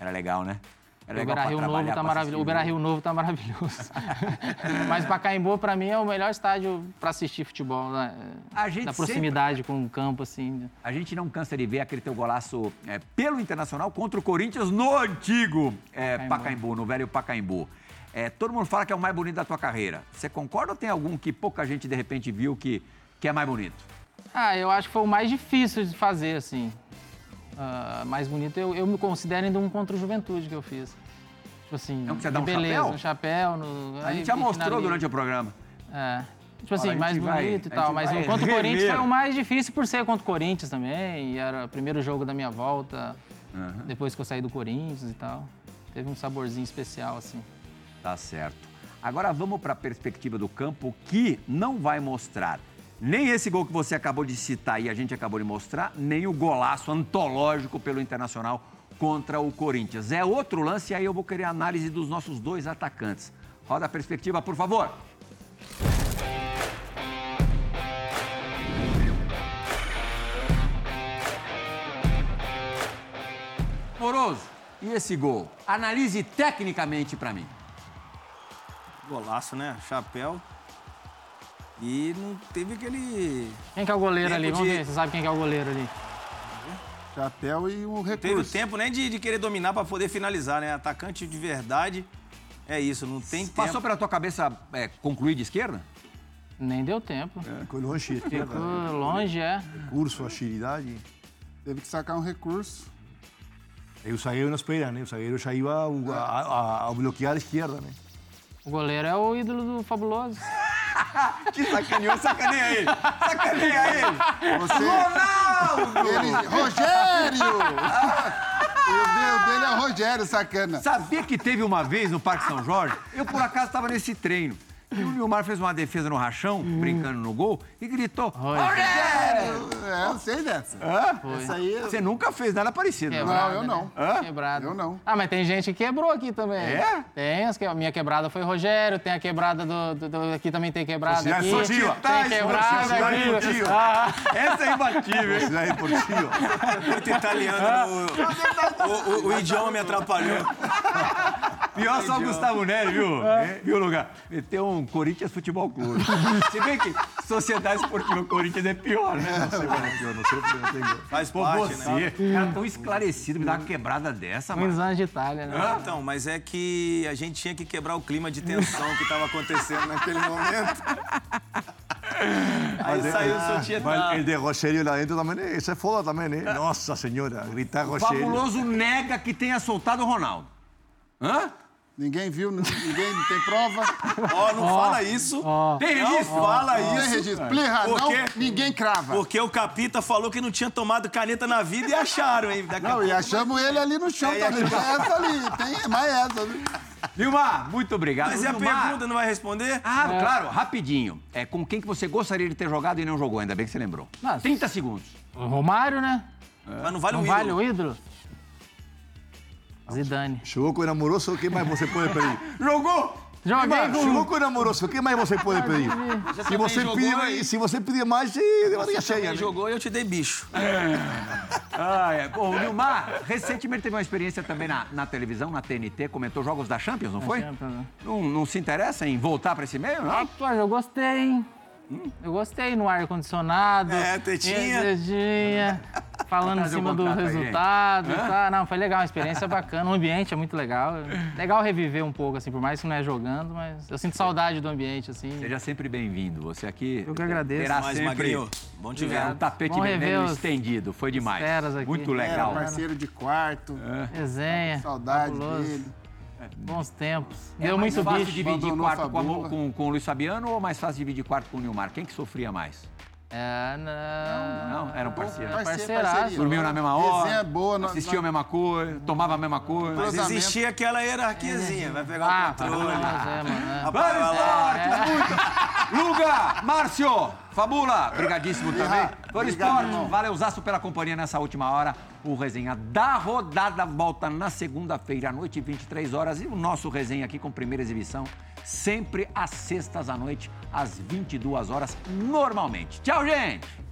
Speaker 1: Era legal, né? Era
Speaker 3: O
Speaker 1: legal pra
Speaker 3: Beira-Rio novo tá maravilhoso. O
Speaker 1: assistir
Speaker 3: Beira-Rio novo tá maravilhoso. Mas Pacaembu, pra mim, é o melhor estádio pra assistir futebol. Né?
Speaker 1: A gente
Speaker 3: da proximidade com o campo, assim.
Speaker 1: A gente não cansa de ver aquele teu golaço é, pelo Internacional contra o Corinthians no antigo é, Pacaembu.
Speaker 3: Pacaembu.
Speaker 1: no velho Pacaembu. É, todo mundo fala que é o mais bonito da tua carreira. Você concorda ou tem algum que pouca gente de repente viu que, que é mais bonito?
Speaker 3: Ah, eu acho que foi o mais difícil de fazer, assim. Ah, mais bonito, eu, eu me considero ainda um contra Juventude que eu fiz. Tipo assim,
Speaker 1: É um você dá um
Speaker 3: beleza,
Speaker 1: chapéu?
Speaker 3: um chapéu. No,
Speaker 1: A gente já mostrou
Speaker 3: finaliza.
Speaker 1: durante o programa.
Speaker 3: É. Tipo
Speaker 1: Olha,
Speaker 3: assim,
Speaker 1: a gente
Speaker 3: mais
Speaker 1: vai-
Speaker 3: bonito e
Speaker 1: a
Speaker 3: tal. Mas
Speaker 1: vai
Speaker 3: o contra o Corinthians foi o mais difícil por ser contra o Corinthians também. E era o primeiro jogo da minha volta, depois que eu saí do Corinthians e tal. Teve um saborzinho especial, assim.
Speaker 1: Tá certo. Agora vamos para a perspectiva do campo que não vai mostrar nem esse gol que você acabou de citar e a gente acabou de mostrar, nem o golaço antológico pelo Internacional contra o Corinthians. É outro lance e aí eu vou querer a análise dos nossos dois atacantes. Roda a perspectiva, por favor. Moroso, e esse gol? Analise tecnicamente para mim.
Speaker 4: Golaço, né? Chapéu. E não teve aquele.
Speaker 3: Quem que é o goleiro ali? Vamos
Speaker 4: de-
Speaker 3: ver, você sabe quem que é o goleiro ali.
Speaker 2: Chapéu e um
Speaker 4: Teve
Speaker 2: recurso.
Speaker 4: tempo nem de, de querer dominar pra poder finalizar, né? Atacante de verdade. É isso, não tem tempo.
Speaker 1: Passou pela tua cabeça é, concluir de esquerda?
Speaker 3: Nem deu tempo.
Speaker 5: Ficou longe.
Speaker 3: Ficou longe, é.
Speaker 5: Recurso, agilidade.
Speaker 2: Teve que sacar um recurso.
Speaker 5: E o zagueiro não espera, né? O zagueiro já ia a, a, a bloquear a esquerda, né?
Speaker 3: O goleiro é o ídolo do Fabuloso. <laughs> <laughs>
Speaker 1: Te sacaneou, sacaneia ele. Sacaneia ele.
Speaker 2: Você...
Speaker 1: Ronaldo!
Speaker 2: Ele... Rogério! <laughs> o dele é o Rogério, sacana.
Speaker 1: Sabia que teve uma vez no Parque São Jorge? Eu, por acaso, estava nesse treino. E o Nilmar fez uma defesa no rachão, brincando no gol, e gritou: Rogério!
Speaker 2: É, eu sei dessa.
Speaker 3: Foi.
Speaker 2: Essa aí...
Speaker 1: Você nunca fez nada parecido. né?
Speaker 3: Quebrada,
Speaker 2: eu não.
Speaker 3: Né? Quebrada.
Speaker 2: Eu não.
Speaker 3: Ah, mas tem gente que quebrou aqui também.
Speaker 1: É?
Speaker 3: Tem, as que- a minha quebrada foi Rogério, tem a quebrada do. do- do- aqui também tem quebrada.
Speaker 5: Sociedade
Speaker 3: Aqui,
Speaker 5: esportiva.
Speaker 3: tem quebrada
Speaker 5: Sociedade
Speaker 3: aqui. Ah,
Speaker 1: Essa é imbatível.
Speaker 5: Cidade Deportiva.
Speaker 4: Muito italiano. o, o- o idioma me atrapalhou.
Speaker 1: Pior só o Gustavo Neri, viu? Viu, lugar? Meteu um Corinthians Futebol Clube. Se bem que Sociedade Esportiva Corinthians é pior, né?
Speaker 5: Eu não.
Speaker 4: Faz
Speaker 1: Pô,
Speaker 4: parte, né?
Speaker 1: você, cara tão esclarecido, me dá uma quebrada dessa, mano.
Speaker 3: anos de Itália, né?
Speaker 4: Então, mas é que a gente tinha que quebrar o clima de tensão que estava acontecendo naquele momento. Aí saiu o Sotietá.
Speaker 5: Mas el de Rogério lá dentro também, é- isso é foda também, né? Nossa senhora, gritar
Speaker 1: O
Speaker 5: Rogério.
Speaker 1: Fabuloso nega que tenha soltado o Ronaldo. Hã?
Speaker 2: Ninguém viu, ninguém tem prova.
Speaker 4: Ó, não fala isso.
Speaker 1: Tem
Speaker 4: Não
Speaker 1: registro?
Speaker 4: fala
Speaker 2: Tem
Speaker 4: isso.
Speaker 2: registro. Plirra,
Speaker 4: Por
Speaker 2: não, ninguém crava.
Speaker 4: Porque o Capita falou que não tinha tomado caneta na vida e acharam, hein? Daqui
Speaker 2: Não, e achamos ele ali no chão
Speaker 4: É,
Speaker 2: também. Tem essa ali, tem mais essa. viu?
Speaker 1: Vilmar, muito obrigado.
Speaker 4: Mas e a
Speaker 1: Vilmar-
Speaker 4: pergunta não vai responder?
Speaker 1: Ah, claro, rapidinho. É com quem que você gostaria de ter jogado e não jogou, ainda bem que você lembrou.
Speaker 3: Nossa.
Speaker 1: 30 segundos.
Speaker 3: O Romário, né?
Speaker 4: Mas não vale
Speaker 3: Não
Speaker 4: o
Speaker 3: vale
Speaker 4: ídolo.
Speaker 3: o ídolo? Zidane.
Speaker 5: Jogou com o namoroso, o que mais você pode pedir? <laughs>
Speaker 1: Jogou!
Speaker 3: Joguei com...
Speaker 5: jogou com o namoroso, o que mais você pode pedir? Se
Speaker 4: também
Speaker 5: você, pedir, se você pedir mais, é de barriga cheia. Né?
Speaker 4: jogou e eu te dei bicho.
Speaker 1: Ah, é. Bom, o Nilmar, recentemente teve uma experiência também na, na televisão, na TNT, comentou jogos da Champions, não foi?
Speaker 3: Champions, né?
Speaker 1: Não, não se interessa em voltar para esse meio, não?
Speaker 3: Rapaz, eu gostei, hein? Eu gostei no ar-condicionado.
Speaker 4: É, tetinha.
Speaker 3: Tetinha. <laughs> Falando em cima do resultado. e tal. Não, foi legal, uma experiência bacana. O ambiente é muito legal. Legal reviver um pouco, assim, por mais que não é jogando, mas eu sinto saudade do ambiente, assim.
Speaker 1: Seja sempre bem-vindo. Você aqui
Speaker 3: Eu que agradeço.
Speaker 1: terá
Speaker 4: Mas,
Speaker 1: sempre
Speaker 4: Magrinho, bom te ver.
Speaker 1: é, um tapete vermelho
Speaker 3: os-
Speaker 1: estendido. Foi demais. Muito
Speaker 2: Era
Speaker 1: legal.
Speaker 2: parceiro de quarto.
Speaker 3: Resenha.
Speaker 2: Saudade
Speaker 3: fabuloso.
Speaker 2: dele.
Speaker 3: Bons tempos.
Speaker 1: É
Speaker 3: Deu
Speaker 1: mais
Speaker 3: muito
Speaker 1: fácil
Speaker 3: bicho.
Speaker 1: dividir
Speaker 2: abandonou
Speaker 1: quarto com, a
Speaker 2: Fabiola.
Speaker 1: com, com o Luiz Fabiano ou mais fácil dividir quarto com o Nilmar? Quem que sofria mais?
Speaker 3: É, não.
Speaker 1: Não, eram parceiros.
Speaker 2: Parceiro, parceria.
Speaker 1: Dormiam na mesma hora,
Speaker 2: boa. nós-
Speaker 1: assistiam a mesma coisa, tomavam a mesma coisa.
Speaker 4: Mas existia aquela hierarquiazinha. Vai pegar
Speaker 3: Ah,
Speaker 4: o controle.
Speaker 3: fabuloso, é, mano. é.
Speaker 1: Vamos muito! Luga, Márcio, Fabula, brigadíssimo também. Por Esporte, valeu Zaço pela companhia nessa última hora. O resenha da rodada volta na segunda-feira à noite, 23 horas. E o nosso resenha aqui com primeira exibição, sempre às sextas à noite, às 22 horas, normalmente. Tchau, gente!